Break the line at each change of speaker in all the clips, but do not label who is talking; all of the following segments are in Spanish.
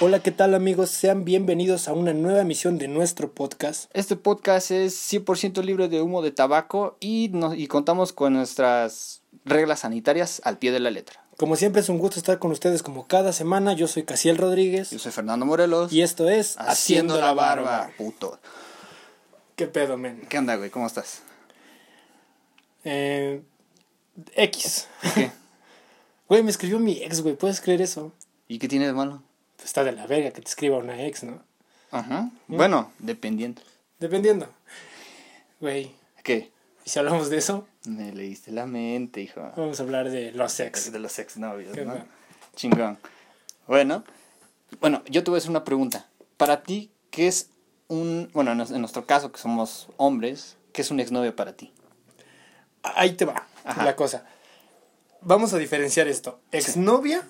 Hola, ¿qué tal amigos? Sean bienvenidos a una nueva emisión de nuestro podcast.
Este podcast es 100% libre de humo de tabaco y, nos, y contamos con nuestras reglas sanitarias al pie de la letra.
Como siempre es un gusto estar con ustedes como cada semana. Yo soy Casiel Rodríguez
Yo soy Fernando Morelos.
y esto es
Haciendo la barba, puto.
¿Qué pedo, men?
¿Qué onda, güey? ¿Cómo estás?
Eh, X.
¿Qué?
Güey, me escribió mi ex, güey. ¿Puedes creer eso?
¿Y qué tiene de malo?
Pues está de la verga que te escriba una ex, ¿no?
Ajá. Bueno, dependiendo.
Dependiendo. Güey,
¿Qué?
y si hablamos de eso,
Me leíste la mente, hijo.
vamos a hablar de los ex.
De los exnovios,
Qué
¿no?
bueno.
Chingón. Bueno, bueno, yo te voy a hacer una pregunta. Para ti, ¿qué es un... Bueno, en, en nuestro caso, que somos hombres, ¿qué es un exnovio para ti?
Ahí te va
Ajá.
la cosa. Vamos a diferenciar esto. Exnovia,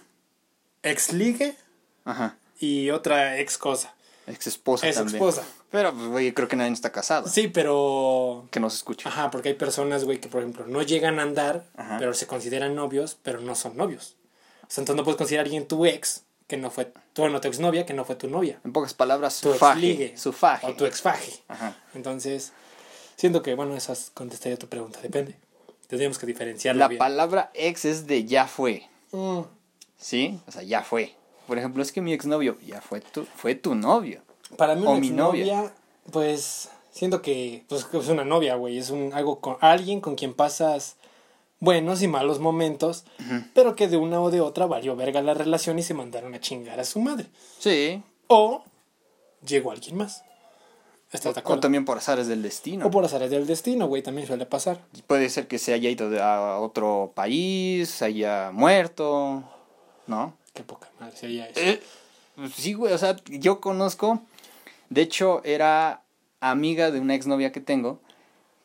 exligue
Ajá.
y otra ex cosa.
Ex esposa
Ex
también.
esposa.
Pero, pues, güey, creo que nadie está casado.
Sí, pero...
Que nos escuche.
Ajá, porque hay personas, güey, que por ejemplo no llegan a andar,
Ajá.
pero se consideran novios, pero no son novios. O sea, entonces no puedes considerar a alguien tu ex, que no fue, tu, bueno, tu exnovia, que no fue tu novia.
En pocas palabras,
Tu
su faje.
exligue.
Su faje.
O tu exfaje.
Ajá.
Entonces, siento que, bueno, esa contestaría tu pregunta, depende. Tendríamos que diferenciarlo
La
bien.
palabra ex es de ya fue.
Mm,
¿Sí? O sea, ya fue. Por ejemplo, es que mi exnovio ya fue tu, fue tu novio.
Para mí
O
una
mi
exnovia, pues, siento que pues, es una novia, güey. Es un, algo con alguien con quien pasas buenos y malos momentos, pero que de una o de otra valió verga la relación y se mandaron a chingar a su madre.
Sí.
O llegó alguien más. ¿Estás de
O también por azares del destino.
O por azares del destino, güey, también suele pasar.
Puede ser que se haya ido a otro país, se haya muerto, ¿no?
Qué poca madre sería eso.
Eh, pues sí, güey, o sea, yo conozco, de hecho era amiga de una exnovia que tengo,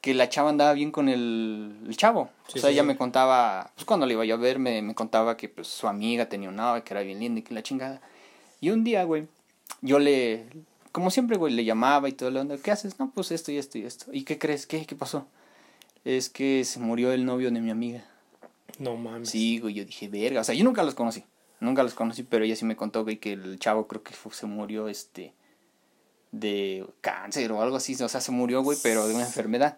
que la chava andaba bien con el, el chavo.
Sí,
o sea,
sí,
ella
sí.
me contaba, pues cuando le iba yo a ver, me, me contaba que pues su amiga tenía un novio, que era bien linda y que la chingada. Y un día, güey, yo le, como siempre, güey, le llamaba y todo lo onda, ¿qué haces? No, pues esto y esto y esto. ¿Y qué crees? ¿Qué? ¿Qué pasó? Es que se murió el novio de mi amiga.
No mames.
Sí, güey, yo dije, verga, o sea, yo nunca los conocí, nunca los conocí, pero ella sí me contó, güey, que el chavo creo que fue- se murió, este, de cáncer o algo así, o sea, se murió, güey, pero de una enfermedad.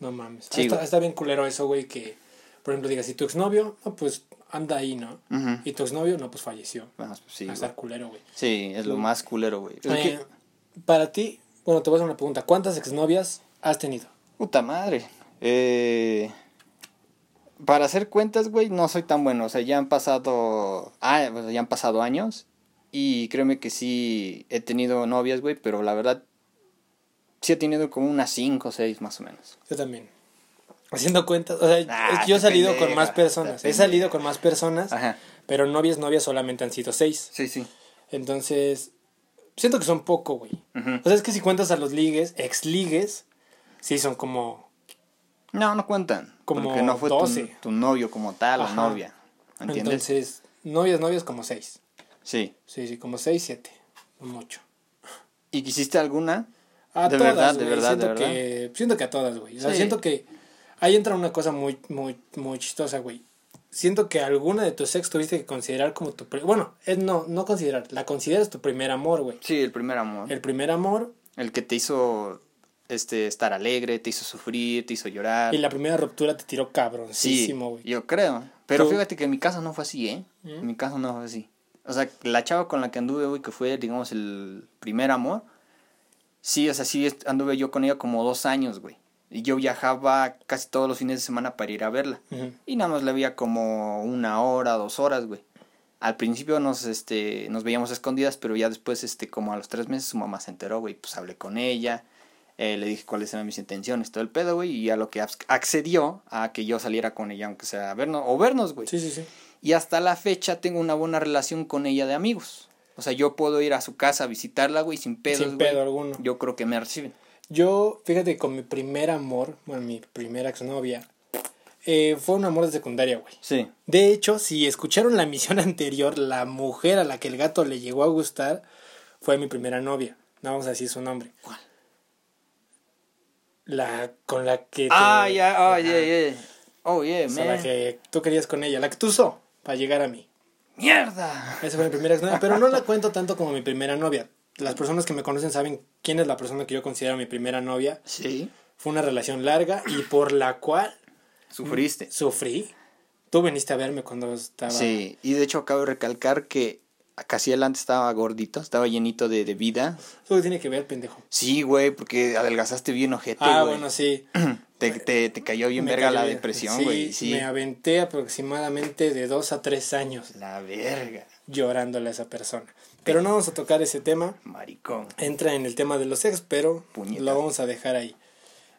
No mames.
Sí,
está, bien culero eso, güey, que, por ejemplo, digas, si tu exnovio, no, pues anda ahí, ¿no? Y tu exnovio, no, pues falleció.
Bueno, pues sí,
a
güey.
estar culero, güey.
Sí, es lo más culero, güey.
Eh, Para ti, bueno, te voy a hacer una pregunta. ¿Cuántas exnovias has tenido?
Puta madre. Eh, para hacer cuentas, güey, no soy tan bueno. O sea, ya han pasado. Ah, ya han pasado años. Y créeme que sí he tenido novias, güey, pero la verdad. Sí he tenido como unas 5 o 6 más o menos.
Yo también. Haciendo cuentas, o sea,
Ah,
yo he salido con más personas. He salido con más personas,
Ajá.
pero novias, novias solamente han sido seis.
Sí, sí.
Entonces, siento que son poco, güey. O sea, es que si cuentas a los ligues, ex ligues, sí son como.
No, no cuentan.
Como
porque no fue tu,
12.
tu novio como tal
Ajá.
o novia. ¿Entiendes?
Entonces, novias, novias como seis.
sí.
Sí, sí, como seis, siete. Mucho.
¿Y quisiste alguna?
A
De
todas,
verdad, de verdad, de
siento que, siento que a todas, güey. O sea,
Sí.
siento que ahí entra una cosa muy, muy, muy chistosa, güey. Siento que alguna de tus ex tuviste que considerar como tu... Bueno, es no, no considerar, la consideras tu primer amor, güey.
Sí, el primer amor.
El primer amor
El que te hizo este estar alegre, te hizo sufrir, te hizo llorar.
y la primera ruptura te tiró cabroncísimo, güey.
yo creo. Pero
Tú-
fíjate que en mi caso no fue así, ¿eh?
¿Mm?
En mi caso no fue así. O sea, la chava con la que anduve, güey, que fue, digamos, el primer amor. Sí, o sea, sí anduve yo con ella como dos años, güey. Y yo viajaba casi todos los fines de semana para ir a verla. Y nada más la veía como una hora, dos horas, güey. Al principio nos, este, nos veíamos escondidas, pero ya después, este, como a los tres meses, su mamá se enteró, güey. Pues hablé con ella, eh, le dije cuáles eran mis intenciones, todo el pedo, güey. Y a lo que accedió a que yo saliera con ella, aunque sea a vernos, o vernos, güey.
Sí, sí, sí.
Y hasta la fecha tengo una buena relación con ella de amigos. O sea, yo puedo ir a su casa a visitarla, güey, sin pedos,
Sin
güey.
pedo alguno.
Yo creo que me reciben.
Yo, fíjate, con mi primer amor, bueno, mi primera exnovia, eh, fue un amor de secundaria, güey.
Sí.
De hecho, si escucharon la emisión anterior, la mujer a la que el gato le llegó a gustar fue mi primera novia. No vamos a decir su nombre.
¿Cuál?
La con la que... te-
Ah, ya, oh,
Ajá.
yeah, yeah. Oh, yeah,
O sea,
man.
la que tú querías con ella, la que tú usó para llegar a mí.
¡Mierda!
Esa fue mi primera exnovia, pero no la cuento tanto como mi primera novia. Las personas que me conocen saben quién es la persona que yo considero mi primera novia.
Sí.
Fue una relación larga y por la cual
Sufriste.
sufrí. Tú viniste a verme cuando estaba...
Sí, y de hecho acabo de recalcar que Casiel antes estaba gordito, estaba llenito de, de vida.
¿Eso tiene que ver, pendejo?
Sí, güey, porque adelgazaste bien ojete,
Ah,
güey.
bueno, sí.
Te, te, te cayó bien
Me
verga
cayó
la depresión,
Sí,
güey. Sí,
Me aventé aproximadamente de dos a tres años
La verga.
llorándole a esa persona. Pero no vamos a tocar ese tema.
Maricón.
Entra en el tema de los ex, pero
Puñeta.
lo vamos a dejar ahí.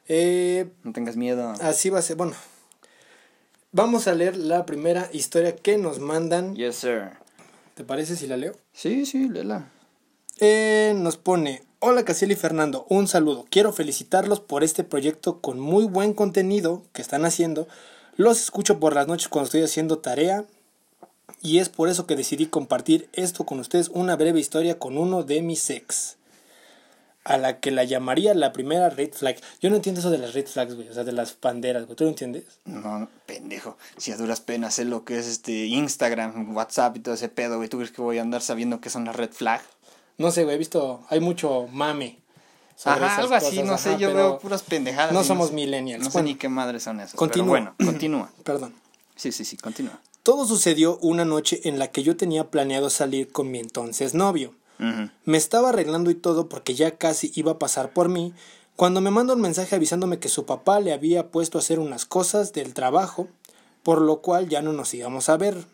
Eh,
No tengas miedo.
así va a ser. Bueno, vamos a leer la primera historia que nos mandan.
Yes, sir.
¿Te parece si la leo?
Sí, sí, Lela.
Eh, nos pone, hola Casiel y Fernando, un saludo. Quiero felicitarlos por este proyecto con muy buen contenido que están haciendo. Los escucho por las noches cuando estoy haciendo tarea y es por eso que decidí compartir esto con ustedes, una breve historia con uno de mis ex. A la que la llamaría la primera red flag. Yo no entiendo eso de las red flags, güey. O sea, de las banderas, güey. ¿Tú lo entiendes?
No, no, pendejo. Si a duras penas sé lo que es este Instagram, WhatsApp y todo ese pedo, güey. ¿Tú crees que voy a andar sabiendo qué son las red flag?
No sé, güey. He visto... Hay mucho mame. sobre
Ajá, algo así,
cosas,
no sé,
ajá,
yo veo puras pendejadas.
No somos
sé-
millennials.
No sé
Bueno,
ni qué madres son esas.
Continúa.
Bueno, continúa.
Perdón.
Sí, sí, sí, continúa.
Todo sucedió una noche en la que yo tenía planeado salir con mi entonces novio. Me estaba arreglando y todo porque ya casi iba a pasar por mí, cuando me manda un mensaje avisándome que su papá le había puesto a hacer unas cosas del trabajo, por lo cual ya no nos íbamos a ver.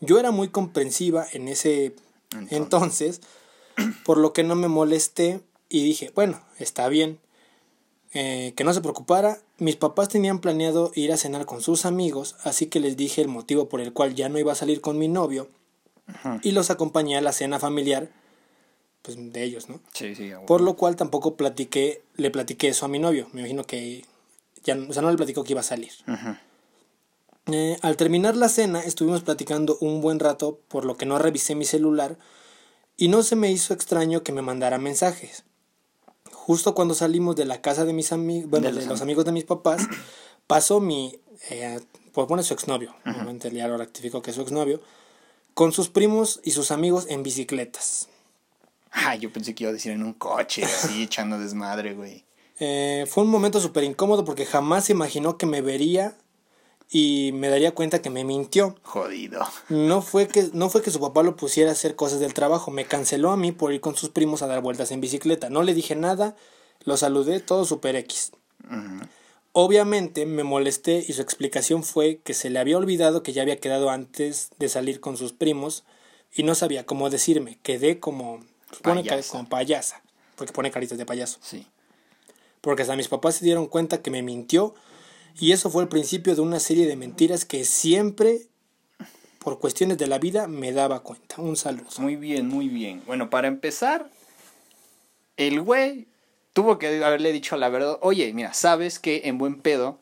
Yo era muy comprensiva en ese
Entonces.
entonces, por lo que no me molesté y dije, bueno, está bien. Eh, que no se preocupara, mis papás tenían planeado ir a cenar con sus amigos, así que les dije el motivo por el cual ya no iba a salir con mi novio
Ujú.
y los acompañé a la cena familiar pues de ellos, ¿no?
Sí, sí. a huevo.
Por lo cual tampoco platiqué, le platiqué eso a mi novio. Me imagino que ya, o sea, no le platicó que iba a salir.
Ujú.
Eh, al terminar la cena estuvimos platicando un buen rato, por lo que no revisé mi celular y no se me hizo extraño que me mandara mensajes. Justo cuando salimos de la casa de mis amigos, bueno,
De
de
los
los,
am-
amigos de mis papás, pasó mi, eh, pues bueno, su exnovio, obviamente ya lo rectificó que es su exnovio, con sus primos y sus amigos en bicicletas.
Ah, yo pensé que iba a decir en un coche, así, echando desmadre, güey.
Eh, fue un momento súper incómodo porque jamás se imaginó que me vería y me daría cuenta que me mintió.
Jodido.
No fue que no fue que su papá lo pusiera a hacer cosas del trabajo, me canceló a mí por ir con sus primos a dar vueltas en bicicleta. No le dije nada, lo saludé, todo super X.
Ujú.
Obviamente me molesté y su explicación fue que se le había olvidado que ya había quedado antes de salir con sus primos y no sabía cómo decirme. Quedé como pone
Payasa.
como payasa, porque pone caritas de payaso.
Sí.
Porque hasta mis papás se dieron cuenta que me mintió y eso fue el principio de una serie de mentiras que siempre, por cuestiones de la vida, me daba cuenta. Un saludo.
Muy bien, muy bien. Bueno, para empezar, el güey tuvo que haberle dicho la verdad. Oye, mira, sabes que en buen pedo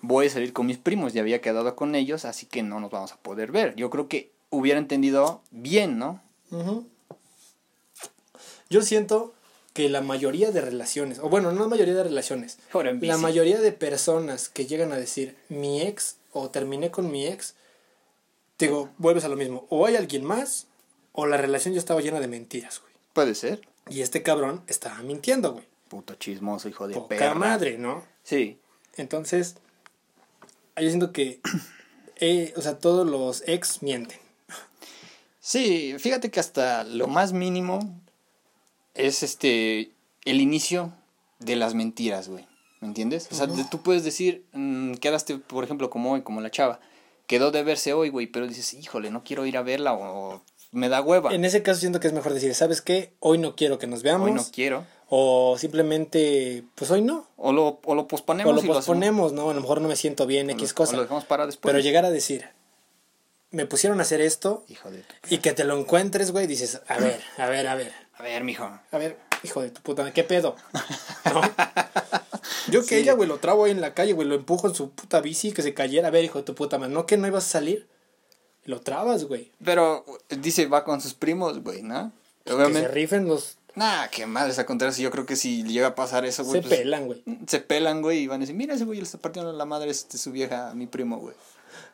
voy a salir con mis primos. Ya había quedado con ellos, así que no nos vamos a poder ver. Yo creo que hubiera entendido bien, ¿no?
Yo siento que la mayoría de relaciones, o bueno, no la mayoría de relaciones, la mayoría de personas que llegan a decir mi ex o terminé con mi ex, te digo, vuelves a lo mismo. O hay alguien más, o la relación ya estaba llena de mentiras, güey.
Puede ser.
Y este cabrón estaba mintiendo, güey.
Puto chismoso, hijo de
Poca
perra.
madre, ¿no?
Sí.
Entonces, yo siento que, eh, o sea, todos los ex mienten.
Sí, fíjate que hasta lo más mínimo es este el inicio de las mentiras, güey. ¿Me entiendes? O sea, tú puedes decir, mm, quedaste, por ejemplo, como hoy, como la chava. Quedó de verse hoy, güey, pero dices, híjole, no quiero ir a verla o me da hueva.
En ese caso siento que es mejor decir, ¿sabes qué? Hoy no quiero que nos veamos.
Hoy no quiero.
O simplemente, pues hoy no.
O lo, o lo posponemos.
O lo
y
posponemos, ¿no? A lo mejor no me siento bien, X
lo-
cosa.
o lo dejamos para después.
Pero llegar a decir, me pusieron a hacer esto
Hijo de tu...
y que te lo encuentres, güey, dices, a ver, a ver, a ver,
A ver, mijo.
a ver, hijo de tu puta, ¿qué pedo? ¿No? Yo que
Sí.
ella, güey, lo trabo ahí en la calle, güey, lo empujo en su puta bici que se cayera. A ver, hijo de tu puta, man, ¿no que no ibas a salir? Lo trabas, güey.
Pero dice, va con sus primos, güey, ¿no?
Que se
Obviamente.
rifen los...
Nah, qué madres a contrario. Yo creo que si llega a pasar eso, güey.
se
pues,
pelan, güey.
Se pelan, güey, y van a decir, mira, ese güey le está partiendo la madre este, su vieja a mi primo, güey.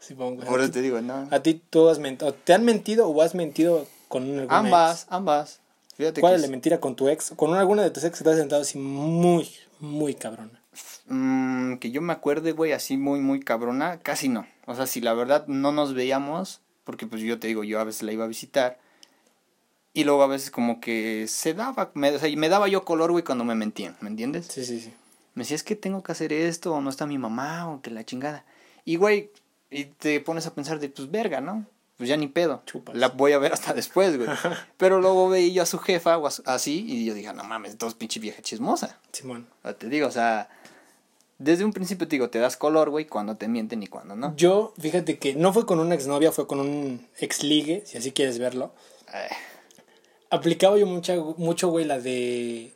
Simón, güey.
Por
¿A
eso
ti,
te digo, no.
a ti tú has mentido, ¿te han mentido o has mentido con alguna
Ambas,
ex?
ambas. Fíjate
¿Cuál
que
es la mentira con tu ex? Con alguna de tus ex que te has sentado así muy, muy cabrona.
Mm, que yo me acuerde, güey, así muy, muy cabrona, casi no. O sea, si la verdad no nos veíamos, porque pues yo te digo, yo a veces la iba a visitar. Y luego a veces como que se daba, me, o sea, me daba yo color, güey, cuando me mentían, ¿me entiendes?
Sí, sí, sí.
Me decía, es que tengo que hacer esto, o no está mi mamá, o que la chingada. Y, güey, y te pones a pensar de, pues, verga, ¿no? Pues ya ni pedo.
Chupas.
La voy a ver hasta después, güey. Pero luego veía yo a su jefa o a su- así, y yo dije, no mames, dos pinche vieja chismosa.
Simón.
O te digo, o sea, desde un principio te digo, te das color, güey, cuando te mienten y cuando no.
Yo, fíjate que no fue con una exnovia, fue con un ex ligue, si así quieres verlo.
Eh,
Aplicaba yo mucha, mucho, güey, la de...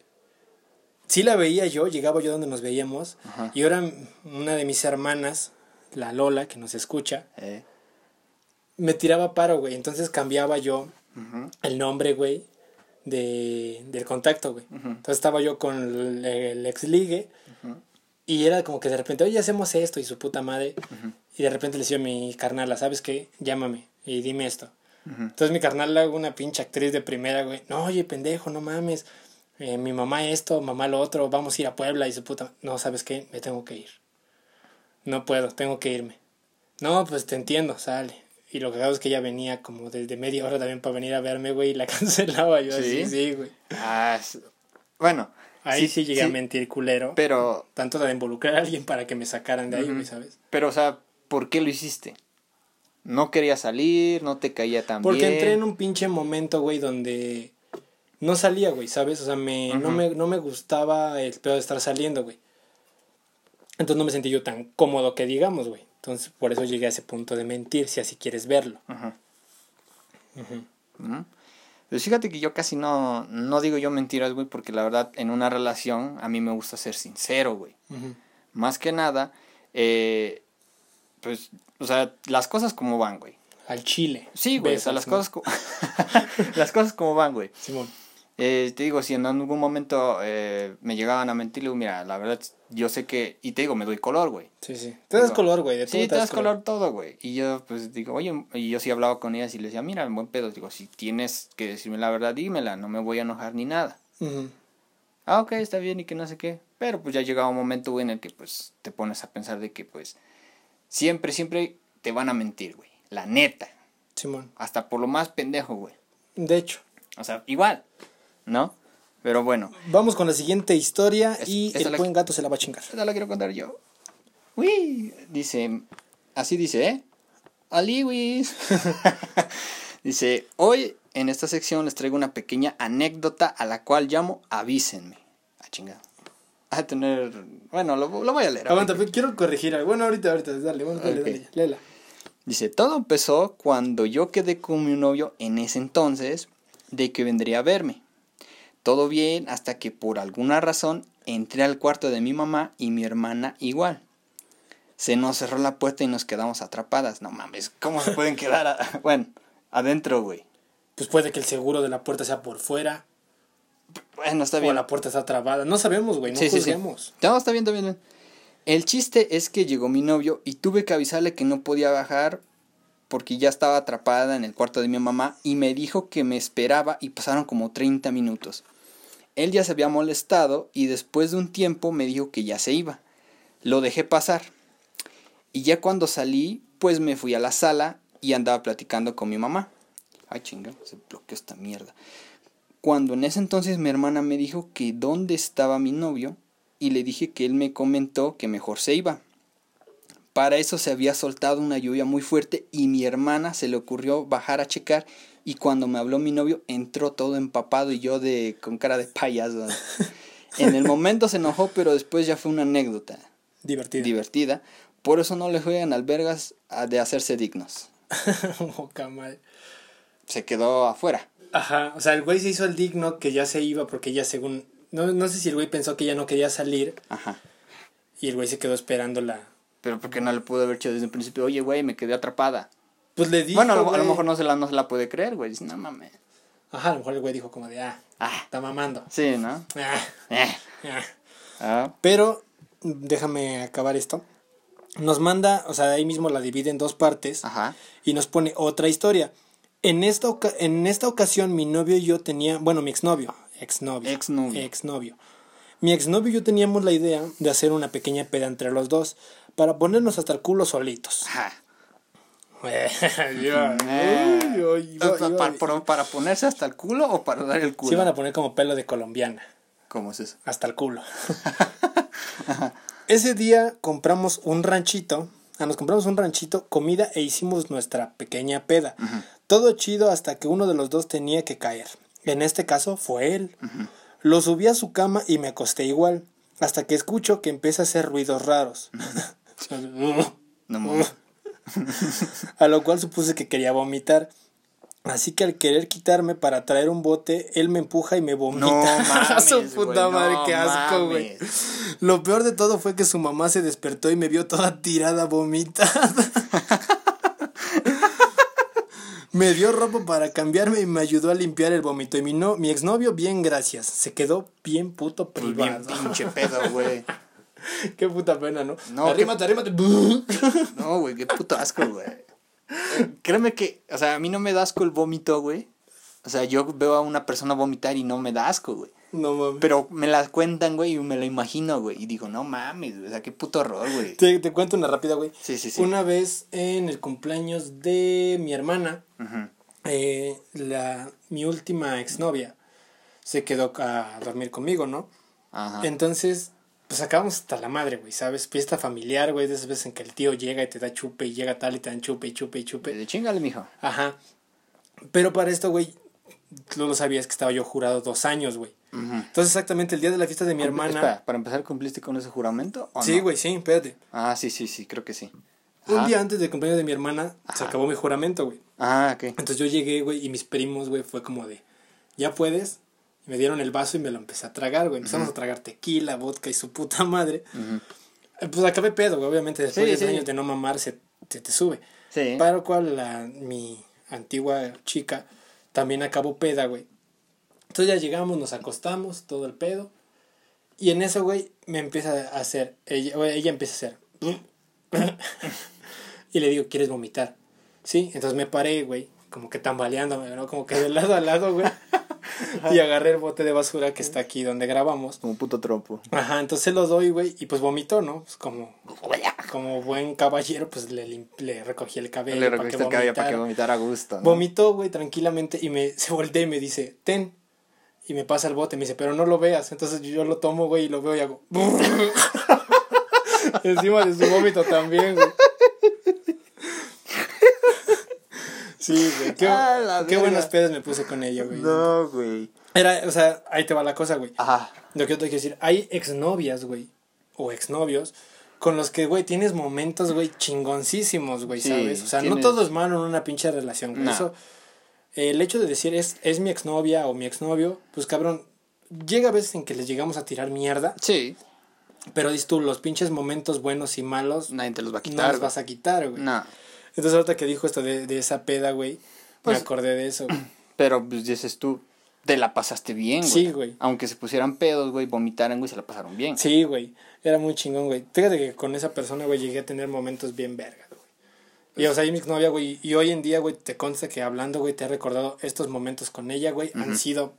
Sí la veía yo, llegaba yo donde nos veíamos.
Ajá.
Y ahora una de mis hermanas, la Lola, que nos escucha,
eh,
me tiraba paro, güey. Entonces cambiaba yo el nombre, güey, de, del contacto, güey. Entonces estaba yo con el, el ex ligue
ujú,
y era como que de repente, oye, hacemos esto y su puta madre. Y de repente le decía a mi carnala, ¿sabes qué? Llámame y dime esto.
ujú.
Entonces mi carnal, una pinche actriz de primera, güey. No, oye, pendejo, no mames. Eh, mi mamá esto, mamá lo otro, vamos a ir a Puebla y su puta... No, ¿sabes qué? Me tengo que ir. No puedo, tengo que irme. No, pues te entiendo, sale. Y lo que hago es que ella venía como desde media hora también para venir a verme, güey, y la cancelaba yo
¿Sí?
así, sí, güey.
Ah, bueno.
Ahí sí, llegué a mentir culero.
Pero,
Tanto de involucrar a alguien para que me sacaran de ahí, güey, ¿sabes?
pero, o sea, ¿por qué lo hiciste? No quería salir, no te caía tan
Porque
bien.
entré en un pinche momento, güey, donde no salía, güey, ¿sabes? O sea, me, no, me, no me gustaba el pedo de estar saliendo, güey. Entonces no me sentí yo tan cómodo que digamos, güey. Entonces por eso llegué a ese punto de mentir, si así quieres verlo.
Ajá.
Ujú.
Pues fíjate que yo casi no, no digo yo mentiras, güey, porque la verdad en una relación a mí me gusta ser sincero, güey. Más que nada, eh, pues, o sea, las cosas como van, güey.
Al chile.
Sí, güey, o sea, las
¿no?
cosas, co- las cosas como van, güey.
Simón.
Eh, te digo, si en algún momento eh, me llegaban a mentir, le digo, mira, la verdad, yo sé que, y te digo, me doy color, güey.
Sí, sí. Te das
Digo,
color, güey. De todo
Sí, te das color todo, güey. Y yo, pues, digo, oye, y yo sí hablaba con ellas y les decía, mira, en buen pedo, digo, si tienes que decirme la verdad, dímela, no me voy a enojar ni nada. Ah, ok, está bien y que no sé qué. Pero pues ya llegaba un momento, güey, en el que pues te pones a pensar de que pues siempre, siempre te van a mentir, güey. La neta.
Simón.
Hasta por lo más pendejo, güey.
De hecho.
O sea, igual, ¿no? Pero bueno,
Vamos con la siguiente historia
Es-
y el buen gato se la va a chingar.
esta la quiero contar yo. Uy, dice, así dice, ¿eh? Aliwis. dice, hoy en esta sección les traigo una pequeña anécdota a la cual llamo avísenme. Ah, chingada. A tener, bueno, lo, lo voy a leer.
Aguanta, quiero corregir algo. Bueno, ahorita, ahorita, dale, bueno, dale,
Ok.
dale, léela.
Dice, todo empezó cuando yo quedé con mi novio en ese entonces de que vendría a verme. Todo bien hasta que por alguna razón entré al cuarto de mi mamá y mi hermana igual. Se nos cerró la puerta y nos quedamos atrapadas. No mames, ¿cómo se pueden quedar? a- bueno, adentro, güey.
Pues puede que el seguro de la puerta sea por fuera.
Bueno, está
O
bien.
la puerta está trabada. No sabemos, güey. No
Sí, sí, sí.
juzguemos.
No, está bien, está bien. El chiste es que llegó mi novio y tuve que avisarle que no podía bajar porque ya estaba atrapada en el cuarto de mi mamá y me dijo que me esperaba y pasaron como 30 minutos. Él ya se había molestado y después de un tiempo me dijo que ya se iba. Lo dejé pasar. Y ya cuando salí, pues me fui a la sala y andaba platicando con mi mamá. Ay, chinga, se bloqueó esta mierda. Cuando en ese entonces mi hermana me dijo que dónde estaba mi novio y le dije que él me comentó que mejor se iba. Para eso se había soltado una lluvia muy fuerte y mi hermana se le ocurrió bajar a checar y cuando me habló mi novio entró todo empapado y yo de con cara de payaso. En el momento se enojó, pero después ya fue una anécdota
Divertido.
divertida. Por eso no le juegan albergas a- de hacerse dignos. Se quedó afuera.
Ajá. O sea, el güey se hizo el digno que ya se iba porque ya según. No, no sé si el güey pensó que ya no quería salir
Ajá.
y el güey se quedó esperando la.
Pero porque no le pudo haber dicho desde un principio, oye, güey, me quedé atrapada.
Pues le dijo.
bueno, a lo, a lo
güey.
mejor no se, la, no se la puede creer, güey. Dice, no mames.
Ajá, a lo mejor el güey dijo como de, ah,
Ah,
está mamando.
sí, ¿no?
Ah,
Eh.
ah.
Ah,
Pero déjame acabar esto. nos manda, o sea, ahí mismo la divide en dos partes
Ajá.
y nos pone otra historia. En esta, en esta ocasión mi novio y yo tenía, bueno, mi exnovio, exnovio,
Exnovio.
exnovio. Mi exnovio y yo teníamos la idea de hacer una pequeña peda entre los dos para ponernos hasta el culo solitos.
Ajá.
Uy, uy,
para, para ponerse hasta el culo o para dar el culo?
Se iban a poner como pelo de colombiana,
¿Cómo es eso?
hasta el culo. Ese día compramos un ranchito, ah, nos compramos un ranchito, comida e hicimos nuestra pequeña peda. Todo chido hasta que uno de los dos tenía que caer. En este caso fue él. Lo subí a su cama y me acosté igual, hasta que escucho que empieza a hacer ruidos raros.
No mames.
a lo cual supuse que quería vomitar. Así que al querer quitarme para traer un bote, él me empuja y me vomita.
No mames,
Su puta madre,
no
qué asco, güey. Lo peor de todo fue que su mamá se despertó y me vio toda tirada vomitada. me dio ropa para cambiarme y me ayudó a limpiar el vómito. Y mi, no, mi exnovio, bien gracias. Se quedó bien puto
Pues bien
privado.
pinche pedo, güey.
qué puta pena, ¿no?
No,
arrímate, arrímate.
No, güey, qué puto asco, güey. Eh, Créeme que, o sea, a mí no me da asco el vómito, güey. O sea, yo veo a una persona vomitar y no me da asco, güey.
no mames.
Pero me la cuentan, güey, y me lo imagino, güey. Y digo, no mames, güey, o sea, qué puto horror, güey.
Te, te cuento una rápida, güey.
Sí, sí, sí.
Una vez en el cumpleaños de mi hermana, eh, la, mi última exnovia se quedó a dormir conmigo, ¿no?
Ajá.
Entonces, pues acabamos hasta la madre, güey, ¿sabes? Fiesta familiar, güey, de esas veces en que el tío llega y te da chupe y llega tal y te dan chupe y chupe y chupe.
De chingale, mijo.
Ajá. Pero para esto, güey, tú lo sabías que estaba yo jurado dos años, güey. Entonces, exactamente el día de la fiesta de mi hermana.
Espera, ¿para empezar cumpliste con ese juramento o
Sí,
no?
güey, sí, espérate.
Ah, sí, sí, sí, creo que sí.
Un día antes del cumpleaños de mi hermana se acabó mi juramento, güey.
Ah, ok.
Entonces yo llegué, güey, y mis primos, güey, fue como de, ¿ya puedes? Me dieron el vaso y me lo empecé a tragar, güey. Empezamos a tragar tequila, vodka y su puta madre.
Ujú.
Eh, Pues acabé pedo, güey. Obviamente después
Sí,
de
sí.
años de no mamar se, se te sube.
Sí.
Para lo cual la, mi antigua chica también acabó peda, güey. Entonces ya llegamos, nos acostamos, todo el pedo. Y en eso, güey, me empieza a hacer, ella, güey, ella empieza a hacer. y le digo, ¿quieres vomitar? Sí, entonces me paré, güey, como que tambaleándome, ¿no? Como que de lado a lado, güey. y agarré el bote de basura que está aquí donde grabamos.
Como puto trompo.
Ajá, entonces lo doy, güey, y pues vomitó, ¿no? Pues como, como buen caballero, pues le, le recogí el cabello.
Le recogiste el cabello para que
vomitara.
vomitara a gusto, ¿no?
Vomitó, güey, tranquilamente, y me se voltea y me dice, ten. Y me pasa el bote, me dice, pero no lo veas. Entonces yo lo tomo, güey, y lo veo y hago. Encima de su vómito también, güey. Sí, güey. Qué,
Ah,
qué
verga.
buenas pedas me puse con ella, güey.
No, güey.
Era, o sea, ahí te va la cosa, güey.
Ajá.
Lo que yo te quiero decir, hay exnovias, güey, o exnovios, con los que, güey, tienes momentos, güey, chingoncísimos, güey,
Sí,
¿sabes? O sea, no
tienes-
todo es malo en una pinche relación, güey.
No.
Eso, el hecho de decir es, es mi exnovia o mi exnovio, pues cabrón, llega a veces en que les llegamos a tirar mierda,
Sí.
pero dices tú, los pinches momentos buenos y malos
Nadie te los va a
no
quitar.
los
güey.
vas a quitar, güey.
No.
Entonces ahorita que dijo esto de, de esa peda, güey,
Pues-
me acordé de eso. güey.
Pero pues dices tú, te la pasaste bien, güey.
Sí, güey.
Aunque se pusieran pedos, güey, vomitaran, güey, se la pasaron bien.
Sí, güey. Era muy chingón, güey. Fíjate que con esa persona, güey, llegué a tener momentos bien vergas, güey. Y, o sea, mi novia, güey, y hoy en día, güey, te consta que hablando, güey, te he recordado estos momentos con ella, güey, han sido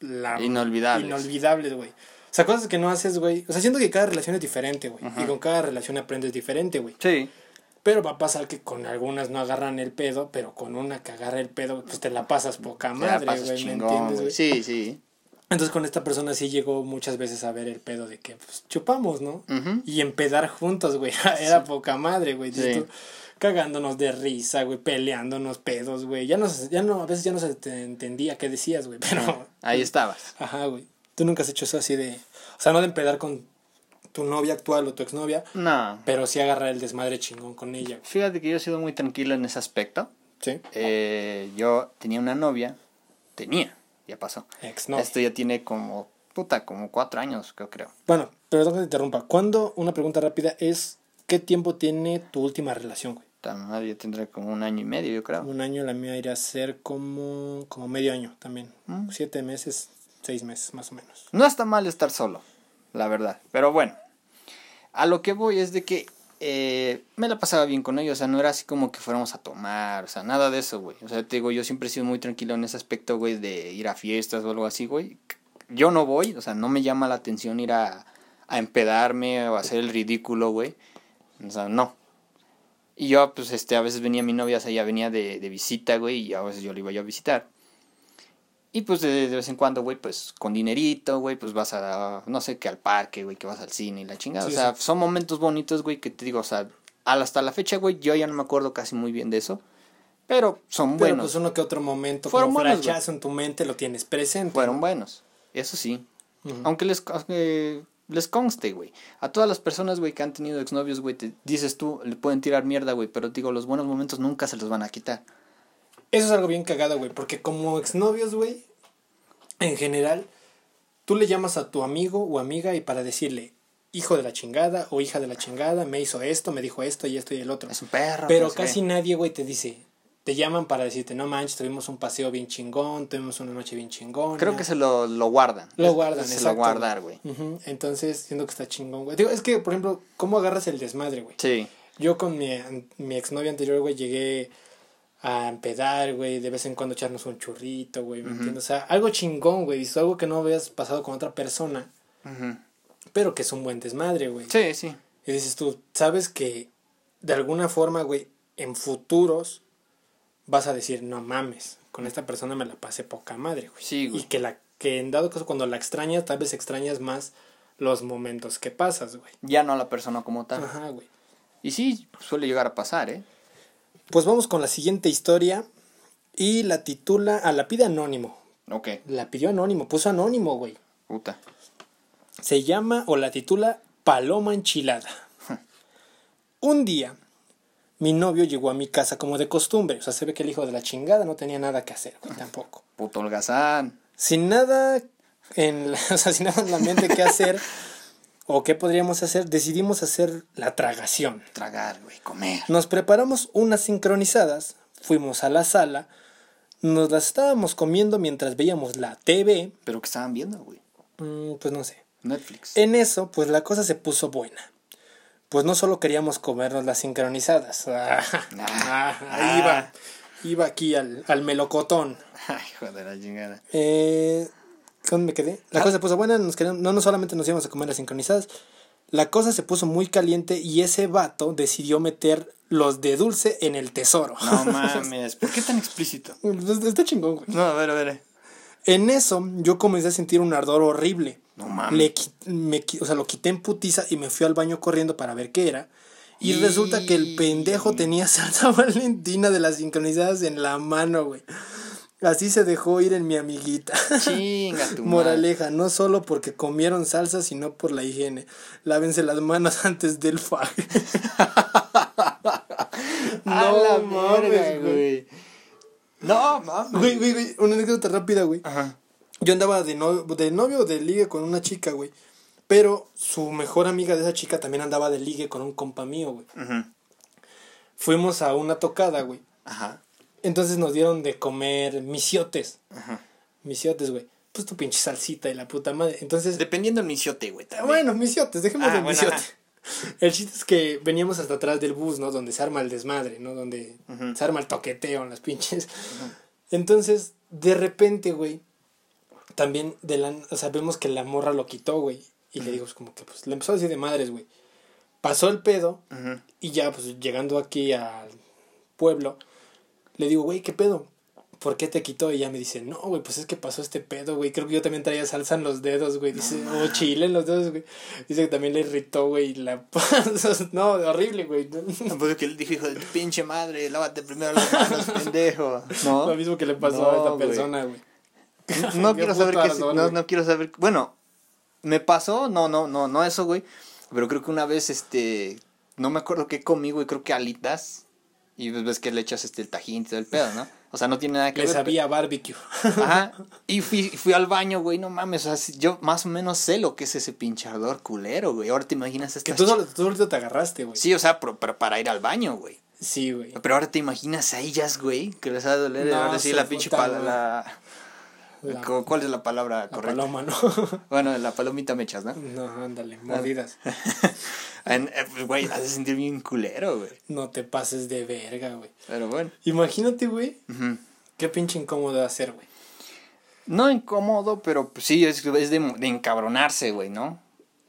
la...
Inolvidables.
Inolvidables, güey. O sea, cosas que no haces, güey. O sea, siento que cada relación es diferente, güey. Y con cada relación aprendes diferente, güey.
Sí.
Pero va a pasar que con algunas no agarran el pedo, pero con una que agarra el pedo, pues te la pasas poca madre, güey, ¿me entiendes,
güey. Sí, sí.
Entonces con esta persona sí llegó muchas veces a ver el pedo de que pues chupamos, ¿no? Y empedar juntos, güey. Era poca madre, güey.
Sí.
Cagándonos de risa, güey, peleándonos pedos, güey. Ya no, ya no, a veces ya no se te entendía qué decías, güey, pero...
Ahí estabas.
Ajá, güey. Tú nunca has hecho eso así de... O sea, no de empedar con tu novia actual o tu exnovia,
No.
pero sí agarrar el desmadre chingón con ella.
Fíjate que yo he sido muy tranquilo en ese aspecto.
¿Sí?
Eh, yo tenía una novia. Tenía. Ya pasó.
Exnovia.
Esto ya tiene como, puta, como cuatro años, yo creo.
Bueno, perdón que te interrumpa. ¿Cuándo, una pregunta rápida, es qué tiempo tiene tu última relación, güey?
Yo tendré como un año y medio, yo creo.
Un año, la mía irá a ser como, como medio año también.
Mm.
Siete meses, seis meses más o menos.
No está mal estar solo, la verdad. Pero bueno, a lo que voy es de que eh, me la pasaba bien con ellos, o sea, no era así como que fuéramos a tomar, o sea, nada de eso, güey. O sea, te digo, yo siempre he sido muy tranquilo en ese aspecto, güey, de ir a fiestas o algo así, güey. Yo no voy, o sea, no me llama la atención ir a, a empedarme o a hacer el ridículo, güey. O sea, no. Y yo, pues, este, a veces venía mi novia, o sea, ella venía de, de visita, güey, y a veces yo le iba yo a visitar. Y pues de, de vez en cuando, güey, pues con dinerito, güey, pues vas a, no sé, que al parque, güey, que vas al cine y la chingada.
Sí,
o sea,
sí.
son momentos bonitos, güey, que te digo, o sea, al- hasta la fecha, güey, yo ya no me acuerdo casi muy bien de eso. Pero son
Pero
buenos.
pues uno que otro momento,
Fueron
como
buenos,
en tu mente, lo tienes presente.
Fueron buenos. Eso sí. Aunque les, aunque les conste, güey. A todas las personas, güey, que han tenido exnovios, güey, te dices tú, le pueden tirar mierda, güey. Pero digo, los buenos momentos nunca se los van a quitar.
Eso es algo bien cagado, güey, porque como exnovios, güey, en general, tú le llamas a tu amigo o amiga y para decirle, hijo de la chingada o hija de la chingada, me hizo esto, me dijo esto y esto y el otro.
Es un perro.
Pero
sé
casi nadie, güey, te dice, te llaman para decirte, no manches, tuvimos un paseo bien chingón, tuvimos una noche bien chingón.
Creo que se lo, lo guardan.
Lo guardan,
Se
exacto,
lo guardar, güey.
Entonces, siento que está chingón, güey. Digo, es que, por ejemplo, ¿cómo agarras el desmadre, güey?
Sí.
Yo con mi, mi exnovia anterior, güey, llegué a empedar, güey, de vez en cuando echarnos un churrito, güey, ¿me entiendes? O sea, algo chingón, güey, dices, algo que no habías pasado con otra persona, pero que es un buen desmadre, güey.
Sí, sí.
Y dices tú, sabes que de alguna forma, güey, en futuros vas a decir, no mames, con esta persona me la pasé poca madre, güey.
Sí, güey.
Y que, la, que en dado caso, cuando la extrañas, tal vez extrañas más los momentos que pasas, güey.
Ya no a la persona como tal.
Ajá, güey.
Y sí, suele llegar a pasar, ¿eh?
Pues vamos con la siguiente historia y la titula a la pide anónimo.
Ok.
La pidió anónimo, puso anónimo, güey.
Puta.
Se llama o la titula Paloma Enchilada. Un día, mi novio llegó a mi casa como de costumbre. O sea, se ve que el hijo de la chingada no tenía nada que hacer, güey, tampoco.
Puto holgazán.
Sin nada en la, o sea, sin nada en la mente que hacer o qué podríamos hacer, decidimos hacer la tragación.
Tragar, güey. Comer.
Nos preparamos unas sincronizadas, fuimos a la sala, nos las estábamos comiendo mientras veíamos la TV,
Pero que estaban viendo, güey.
mm, pues no sé.
Netflix.
En eso, pues la cosa se puso buena. Pues no solo queríamos comernos las sincronizadas. Ah, ahí iba, iba aquí al, al melocotón.
Ay, hijo de la chingada.
Eh, ¿Dónde me quedé? La
Ah.
cosa se puso buena, nos queríamos- no, no solamente nos íbamos a comer las sincronizadas, la cosa se puso muy caliente y ese vato decidió meter los de dulce en el tesoro.
No mames. ¿Por qué tan explícito?
Está chingón, güey.
No, a ver, a ver.
En eso, yo comencé a sentir un ardor horrible.
No mames.
Le me o sea, lo quité en putiza y me fui al baño corriendo para ver qué era. Y
Y-
resulta que el pendejo tenía salsa valentina de las sincronizadas en la mano, güey. Así se dejó ir en mi amiguita.
Chinga tu madre.
Moraleja, no solo porque comieron salsa, sino por la higiene. Lávense las manos antes del faje.
A la verga, güey. No, mames.
Güey, güey, güey, una anécdota rápida, güey.
Ajá.
Yo andaba de, no, de novio o de ligue con una chica, güey. Pero su mejor amiga de esa chica también andaba de ligue con un compa mío, güey.
Ujú.
Fuimos a una tocada, güey.
Ajá.
Entonces nos dieron de comer misiotes.
Ajá.
Misiotes, güey. Pues tu pinche salsita y la puta madre. Entonces,
Dependiendo del misiote, güey. también.
bueno, misiotes, dejemos
Ah,
el
bueno,
misiote.
ajá.
El chiste es que veníamos hasta atrás del bus, ¿no? Donde se arma el desmadre, ¿no? Donde se arma el toqueteo en las pinches. Entonces, de repente, güey, también de la, o sea, vemos que la morra lo quitó, güey. Y le digo, como que, pues, le empezó a decir de madres, güey. Pasó el pedo y ya, pues, llegando aquí al pueblo, le digo, güey, ¿qué pedo? ¿Por qué te quitó? Y ella me dice, no, güey, pues es que pasó este pedo, güey. Creo que yo también traía salsa en los dedos, güey. Dice, o chile en los dedos, güey. Dice que también le irritó, güey. La... no, horrible, güey.
Pues que él dijo, hijo de tu pinche madre, lávate primero las manos, pendejo.
Lo
No.
mismo que le pasó
No,
a esta persona, güey.
No quiero saber qué no, no quiero saber. Bueno, me pasó, no, no, no, no eso, güey. Pero creo que una vez, este, no me acuerdo qué comí, güey, creo que alitas. Y pues ves que le echas este el tajín y todo el pedo, ¿no? O sea, no tiene nada que
Le
ver.
sabía barbecue.
Ajá. Y fui, fui al baño, güey, no mames. O sea, yo más o menos sé lo que es ese pinchador culero, güey. Ahora te imaginas
Que
estas
tú,
ch-
solo, tú solito te agarraste, güey.
Sí, o sea, pero, pero para ir al baño, güey.
Sí, güey.
Pero ahora te imaginas a ellas, güey, que les va a doler.
No,
ahora sí,
su
la pinche pala, la...
La-
¿Cu- ¿Cuál es la palabra
La
correcta?
paloma, ¿no?
Bueno, la palomita mechas, ¿no?
no, ándale, mordidas.
En- eh, pues, Güey, hace sentir bien culero, güey.
No te pases de verga, güey.
Pero bueno.
Imagínate, güey, qué pinche incómodo hacer, güey.
No incómodo, pero pues, sí, es, es de, de encabronarse, güey, ¿no?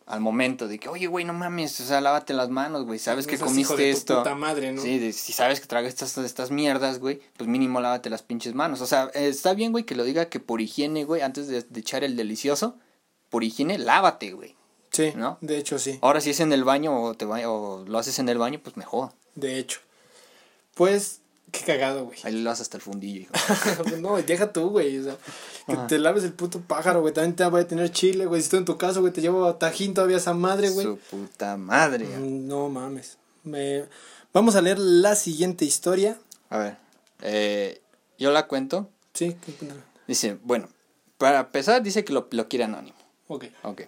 Al momento de que, oye, güey, no mames, o sea, lávate las manos, güey, sabes que
No
comiste
hijo de tu
esto.
puta madre, ¿no?
Sí, de- si sabes que tragas estas, estas mierdas, güey, pues mínimo lávate las pinches manos. O sea, eh, está bien, güey, que lo diga que por higiene, güey, antes de, de echar el delicioso, por higiene, lávate, güey.
Sí,
¿No?
de hecho sí,
Ahora si es en el baño o, te ba- o lo haces en el baño, pues mejor.
de hecho. Pues, qué cagado, güey.
Ahí lo haces hasta el fundillo, hijo.
no, deja tú, güey. O sea, que te laves el puto pájaro, güey. También te va a tener chile, güey. Si estoy en tu casa, güey, te llevo a tajín todavía esa madre, güey.
Su puta madre.
Mm, No mames. Me... Vamos a leer la siguiente historia.
A ver, eh, yo la cuento.
Sí,
Dice, bueno, para empezar dice que lo, lo quiere anónimo.
ok.
Ok.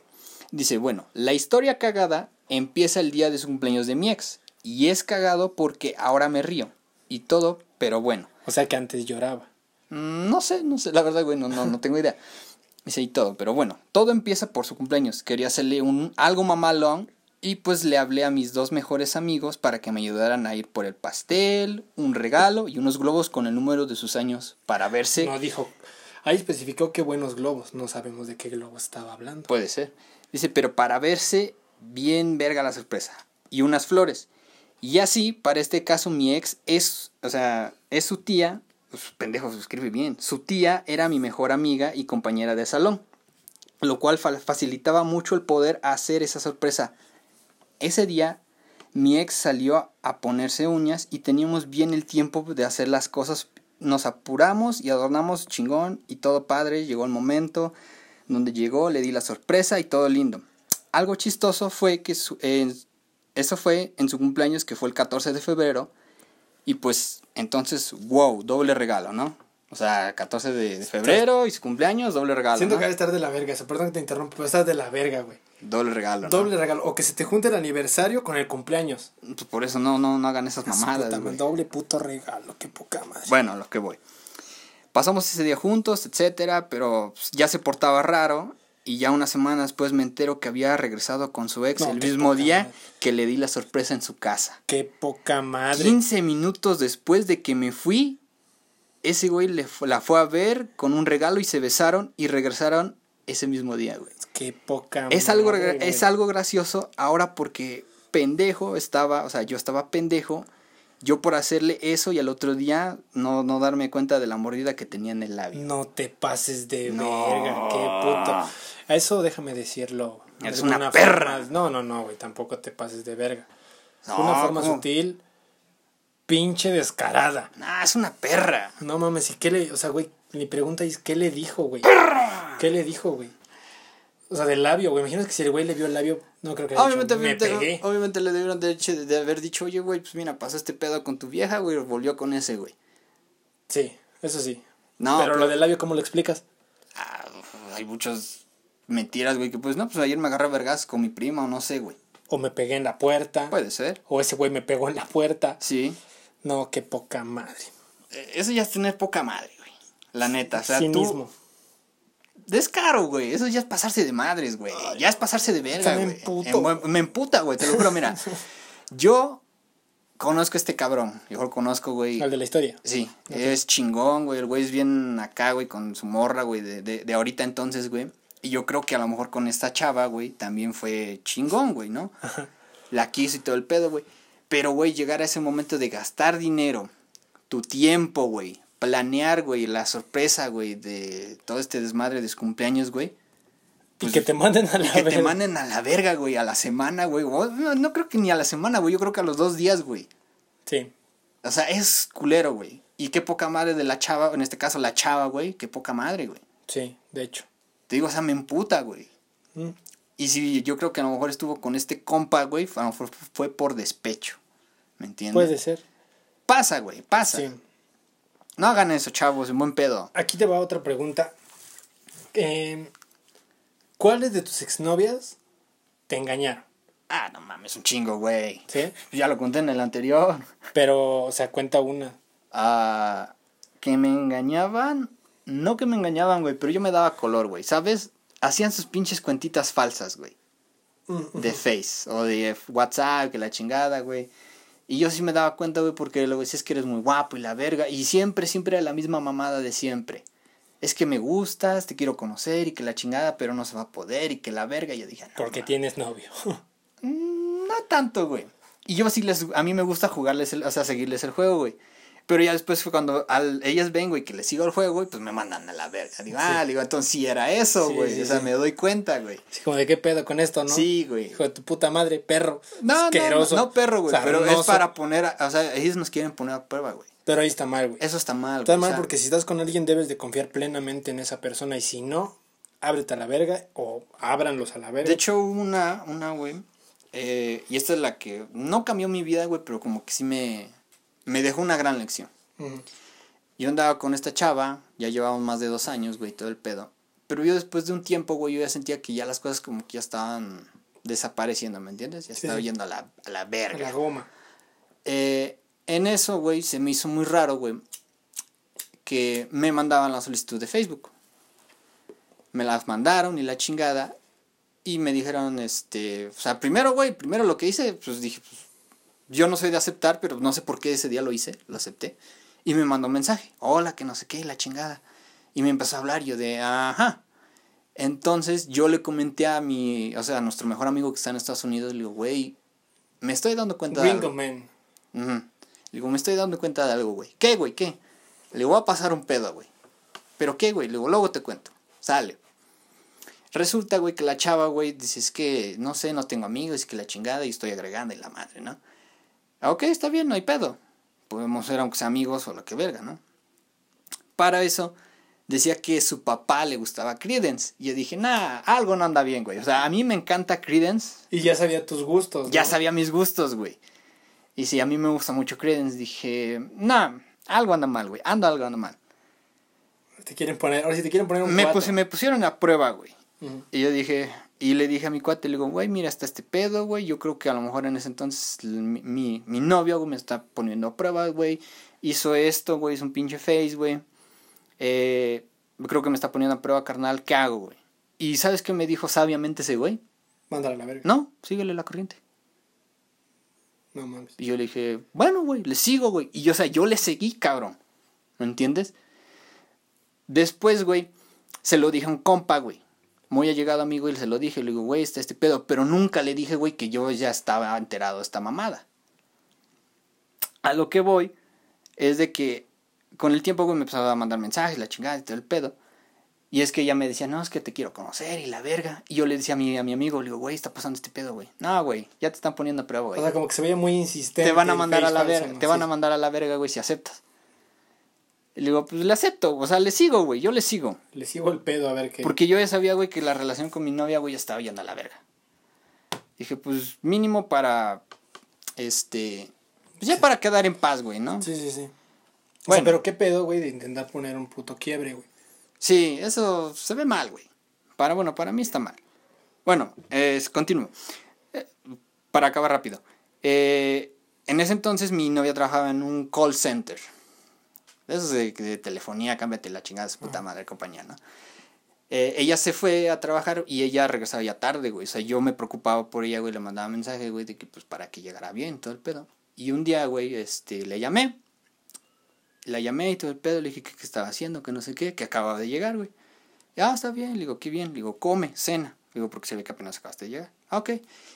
Dice, bueno, la historia cagada empieza el día de su cumpleaños de mi ex. Y es cagado porque ahora me río. Y todo, pero bueno.
O sea que antes lloraba.
Mm, No sé, no sé, la verdad, güey, no, no, no tengo idea. Dice, y todo, pero bueno, todo empieza por su cumpleaños. Quería hacerle un algo mamalón y pues le hablé a mis dos mejores amigos para que me ayudaran a ir por el pastel, un regalo y unos globos con el número de sus años para verse.
No dijo. Ahí especificó qué buenos globos. No sabemos de qué globos estaba hablando.
Puede ser. Dice, pero para verse bien verga la sorpresa. Y unas flores. Y así, para este caso, mi ex es, o sea, es su tía. Pues, pendejo, se escribe bien. Su tía era mi mejor amiga y compañera de salón. Lo cual fa- facilitaba mucho el poder hacer esa sorpresa. Ese día, mi ex salió a ponerse uñas y teníamos bien el tiempo de hacer las cosas. Nos apuramos y adornamos chingón y todo padre. Llegó el momento donde llegó, le di la sorpresa y todo lindo. Algo chistoso fue que su- en- eso fue en su cumpleaños que fue el 14 de febrero y pues entonces, wow, doble regalo, ¿no? O sea, 14 de, de febrero y su cumpleaños, doble regalo.
Siento
¿no?
que va a estar de la verga eso. Perdón que te interrumpa, pero estás de la verga, güey.
Doble regalo. ¿no?
Doble regalo. O que se te junte el aniversario con el cumpleaños.
Pues por eso no, no, no hagan esas
Su
mamadas.
puta doble puto regalo. Qué poca madre.
Bueno, lo que voy. Pasamos ese día juntos, etcétera, pero pues, ya se portaba raro y ya una semana después me entero que había regresado con su ex
No,
el mismo día
madre.
que le di la sorpresa en su casa.
Qué poca madre.
15 minutos después de que me fui, ese güey le la fue a ver con un regalo y se besaron y regresaron ese mismo día, güey.
Qué poca
Es algo,
madre,
gra-
güey.
es algo gracioso ahora porque pendejo estaba, o sea, yo estaba pendejo, yo por hacerle eso y al otro día no, no darme cuenta de la mordida que tenía en el labio.
No te pases de
No.
verga, qué puto. A eso déjame decirlo. de
Eres una perra.
forma- No, no, no, güey, tampoco te pases de verga.
No,
una forma
¿cómo?
sutil, pinche descarada.
Nah, es una perra.
No mames, ¿y qué le, o sea, güey, mi pregunta es, ¿qué le dijo, güey? ¿Qué le dijo, güey? O sea, del labio, güey. Imaginas que si el güey le vio el labio, no creo que haya
Obviamente,
dicho, me
obviamente,
pegué.
obviamente le debieron de, hecho- de haber dicho, oye, güey, pues mira, pasó este pedo con tu vieja, güey, volvió con ese, güey.
Sí, eso sí.
No,
pero,
pero-
lo del labio, ¿cómo lo explicas?
Ah, hay muchas mentiras, güey, que pues no, pues ayer me agarré vergas con mi prima o no sé, güey.
O me pegué en la puerta.
Puede ser.
O ese güey me pegó en la puerta.
Sí.
No, qué poca madre.
Eh, Eso ya es tener poca madre, güey. La neta, o sea, tú... Descaro, güey. Eso ya es pasarse de madres, güey. Ya es pasarse de verga,
me
güey.
emputo.
Buen- Me emputa, güey. Te lo juro, mira. Yo conozco a este cabrón. Yo lo conozco, güey.
Al de la historia.
Sí, es chingón, güey. El güey es bien acá, güey, con su morra, güey, de, de, de ahorita entonces, güey. Y yo creo que a lo mejor con esta chava, güey, también fue chingón, güey, ¿no? La quiso y todo el pedo, güey. Pero, güey, llegar a ese momento de gastar dinero, tu tiempo, güey, planear, güey, la sorpresa, güey, de todo este desmadre de su cumpleaños, güey.
y que te manden a la
Y que te
verga.
manden a la verga, güey, a la semana, güey. No, no creo que ni a la semana, güey. Yo creo que a los dos días, güey.
Sí.
O sea, es culero, güey. Y qué poca madre de la chava, en este caso la chava, güey. Qué poca madre, güey.
Sí, de hecho.
Te digo, o sea, me emputa, güey.
Mm.
Y si yo creo que a lo mejor estuvo con este compa, güey, a lo mejor fue por despecho. ¿Me entiendes?
Puede ser.
Pasa, güey, pasa.
Sí.
No hagan eso, chavos, en buen pedo.
Aquí te va otra pregunta. Eh, ¿Cuáles de tus exnovias te engañaron?
Ah, no mames, un chingo, güey.
¿Sí?
Ya lo conté en el anterior.
Pero, o sea, cuenta una.
Ah, que me engañaban. no que me engañaban, güey, pero yo me daba color, güey, ¿sabes? Hacían sus pinches cuentitas falsas, güey.
Mm,
De Face o de WhatsApp, que la chingada, güey. Y yo sí me daba cuenta, güey, porque luego decías que eres muy guapo y la verga. Y siempre, siempre era la misma mamada de siempre. Es que me gustas, te quiero conocer y que la chingada, pero no se va a poder y que la verga. Y yo dije, no.
Porque tienes novio.
Mm, No tanto, güey. Y yo sí les, a mí me gusta jugarles, el, o sea, seguirles el juego, güey. Pero ya después fue cuando al, ellas ven, güey, que les sigo el juego, güey, pues me mandan a la verga. Digo, ah, digo, entonces sí era eso,
Sí,
güey.
sí,
o sea,
sí.
me doy cuenta, güey.
Así como de qué pedo con esto, ¿no?
Sí, güey.
Hijo de tu puta madre, perro.
No, no, no,
asqueroso,
no, perro, güey. Pero es para poner, a- o sea, ellos nos quieren poner a prueba, güey.
Pero ahí está mal, güey.
Eso está mal,
Está
güey,
mal porque si estás con alguien debes de confiar plenamente en esa persona y si no, ábrete a la verga o ábranlos a la verga.
De hecho, una, una, güey. eh, y esta es la que no cambió mi vida, güey, pero como que sí me, me dejó una gran lección. Yo andaba con esta chava, ya llevábamos más de dos años, güey, todo el pedo. Pero yo después de un tiempo, güey, yo ya sentía que ya las cosas como que ya estaban desapareciendo, ¿me entiendes? Ya
Sí,
estaba yendo a la, a la
A
verga.
la goma.
Eh, en eso, güey, se me hizo muy raro, güey, que me mandaban la solicitud de Facebook. Me las mandaron y la chingada. Y me dijeron, este, o sea, primero, güey, primero lo que hice, pues dije, pues, yo no soy de aceptar, pero no sé por qué ese día lo hice, lo acepté. Y me mandó un mensaje, hola, que no sé qué, la chingada. Y me empezó a hablar yo de, ajá. Entonces yo le comenté a mi, o sea, a nuestro mejor amigo que está en Estados Unidos, le digo, güey, me estoy dando cuenta de algo.
Man.
Le digo, me estoy dando cuenta de algo, güey. ¿Qué, güey? ¿Qué? Le voy a pasar un pedo, güey. ¿Pero qué, güey? Le digo, luego te cuento. Sale. Resulta, güey, que la chava, güey, dice, es que, no sé, no tengo amigos, es que la chingada y estoy agregando y la madre, ¿no? Ah, Ok, está bien, no hay pedo. Podemos ser aunque sea amigos o lo que verga, ¿no? Para eso, decía que su papá le gustaba Credence. Y yo dije, nah, algo no anda bien, güey. O sea, a mí me encanta Credence.
Y ya sabía tus gustos.
Ya sabía mis gustos, güey. Y si a mí me gusta mucho Credence, dije, nah, algo anda mal, güey. Anda algo anda mal.
Te quieren poner, ahora si te quieren poner un
Me, puse, me pusieron a prueba, güey. Y yo dije, y le dije a mi cuate, le digo, güey, mira, está este pedo, güey. Yo creo que a lo mejor en ese entonces mi, mi, mi novio, güey, me está poniendo a prueba, güey. Hizo esto, güey, hizo un pinche face, güey. Eh, creo que me está poniendo a prueba, carnal. ¿Qué hago, güey? Y ¿sabes qué me dijo sabiamente ese güey?
Mándala a la verga.
No, síguele la corriente.
No mames.
Y yo le dije, bueno, güey, le sigo, güey. Y yo, o sea, yo le seguí, cabrón. ¿Me entiendes? Después, güey, se lo dije a un compa, güey. Muy allegado amigo y se lo dije. Le digo, güey, está este pedo. Pero nunca le dije, güey, que yo ya estaba enterado de esta mamada. A lo que voy es de que con el tiempo, güey, me empezaba a mandar mensajes, la chingada y todo el pedo. Y es que ella me decía, no, es que te quiero conocer y la verga. Y yo le decía a mi, a mi amigo, le digo, güey, está pasando este pedo, güey. No, güey, ya te están poniendo a prueba, güey
O sea, como que se veía muy insistente.
te van a mandar a la verga, te van a mandar a la verga, güey, si aceptas. Y le digo, pues le acepto, o sea, le sigo, güey, yo le sigo.
Le sigo el pedo a ver qué.
Porque yo ya sabía, güey, que la relación con mi novia, güey, ya estaba yendo a la verga. Dije, pues mínimo para, este, pues ya para quedar en paz, güey, ¿no?
Sí, sí, sí. O
Bueno.
sea, pero qué pedo, güey, de intentar poner un puto quiebre, güey.
Sí, eso se ve mal, güey. Para, bueno, para mí está mal. Bueno, es, continúo. Eh, para acabar rápido. Eh, en ese entonces mi novia trabajaba en un call center. De esos de, de telefonía, cámbiate la chingada de su puta madre, compañía, ¿no? Eh, ella se fue a trabajar y ella regresaba ya tarde, güey. O sea, yo me preocupaba por ella, güey. Le mandaba mensajes, güey, de que pues para que llegara bien, todo el pedo. Y un día, güey, este, le llamé. La llamé y todo el pedo, le dije que qué estaba haciendo, que no sé qué, que acababa de llegar, güey. Ah, está bien, le digo, qué bien, le digo, come, cena. Le digo, porque se ve que apenas acabaste de llegar. Ah, ok.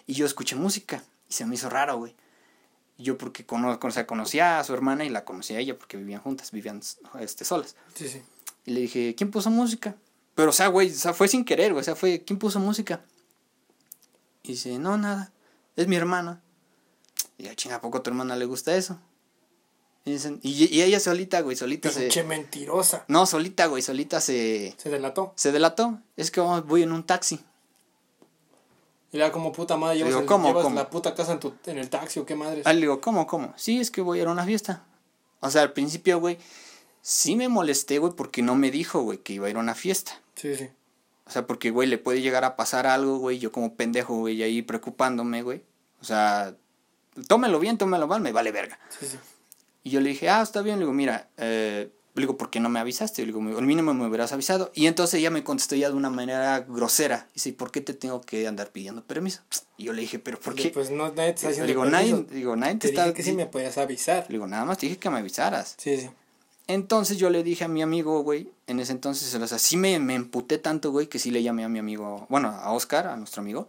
Y yo escuché música y se me hizo raro, güey. Yo porque conozco, o sea, conocía a su hermana y la conocía a ella porque vivían juntas, vivían este, solas.
Sí, sí.
Y le dije, ¿quién puso música? Pero, o sea, güey, o sea, fue sin querer, güey. O sea, fue, ¿quién puso música? Y dice, no, nada. Es mi hermana. Y yo, chinga, ¿a poco a tu hermana le gusta eso? Y, dicen, y, y ella solita, güey, solita se...
Pinche mentirosa.
No, solita, güey, solita se...
Se delató.
Se delató. Es que vamos, voy en un taxi.
Y la como puta madre llevas,
Digo,
el-
¿cómo,
llevas
cómo?
la puta casa en, tu, en el taxi o qué madres.
Ah, le digo, ¿cómo, cómo? Sí, es que voy a ir a una fiesta. O sea, al principio, güey, sí me molesté, güey, porque no me dijo, güey, que iba a ir a una fiesta.
Sí, sí.
O sea, porque, güey, le puede llegar a pasar algo, güey, yo como pendejo, güey, ahí preocupándome, güey. O sea, tómelo bien, tómelo mal, me vale verga.
Sí, sí.
Y yo le dije, ah, está bien, le digo, mira, eh, Le digo, ¿por qué no me avisaste? Le digo, al mínimo me hubieras avisado. Y entonces ella me contestó ya de una manera grosera. Dice, ¿por qué te tengo que andar pidiendo permiso? Y yo le dije, ¿pero por qué?
Pues no, nadie te está
Le
haciendo
digo,
permiso.
nadie, digo, nadie te,
Te
está...
dije que sí me podías avisar.
Le digo, nada más te dije que me avisaras.
Sí, sí.
Entonces yo le dije a mi amigo, güey, en ese entonces, o sea, sí me, me emputé tanto, güey, que sí le llamé a mi amigo, bueno, a Oscar, a nuestro amigo.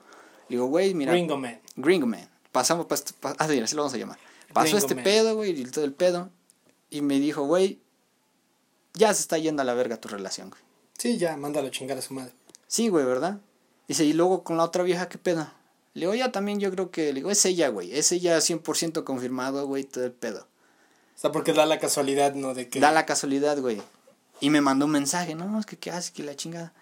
Le digo, güey, mira,
Gringo Man.
Gringo Man. Pasamos, pas, pas- ah, sí, así lo vamos a llamar. Pasó
Gringo
este
Man.
pedo, güey, y todo el pedo. Y me dijo, güey, ya se está yendo a la verga tu relación, güey.
Sí, ya, mándalo a chingar a su madre.
Sí, güey, ¿verdad? Dice, y luego con la otra vieja, ¿qué pedo? Le digo, ya también yo creo que, le digo, es ella, güey, es ella 100% confirmado, güey, todo el pedo.
O sea, porque da la casualidad, ¿no? De que.
Da la casualidad, güey. Y me mandó un mensaje, no, es que qué haces, que la chingada.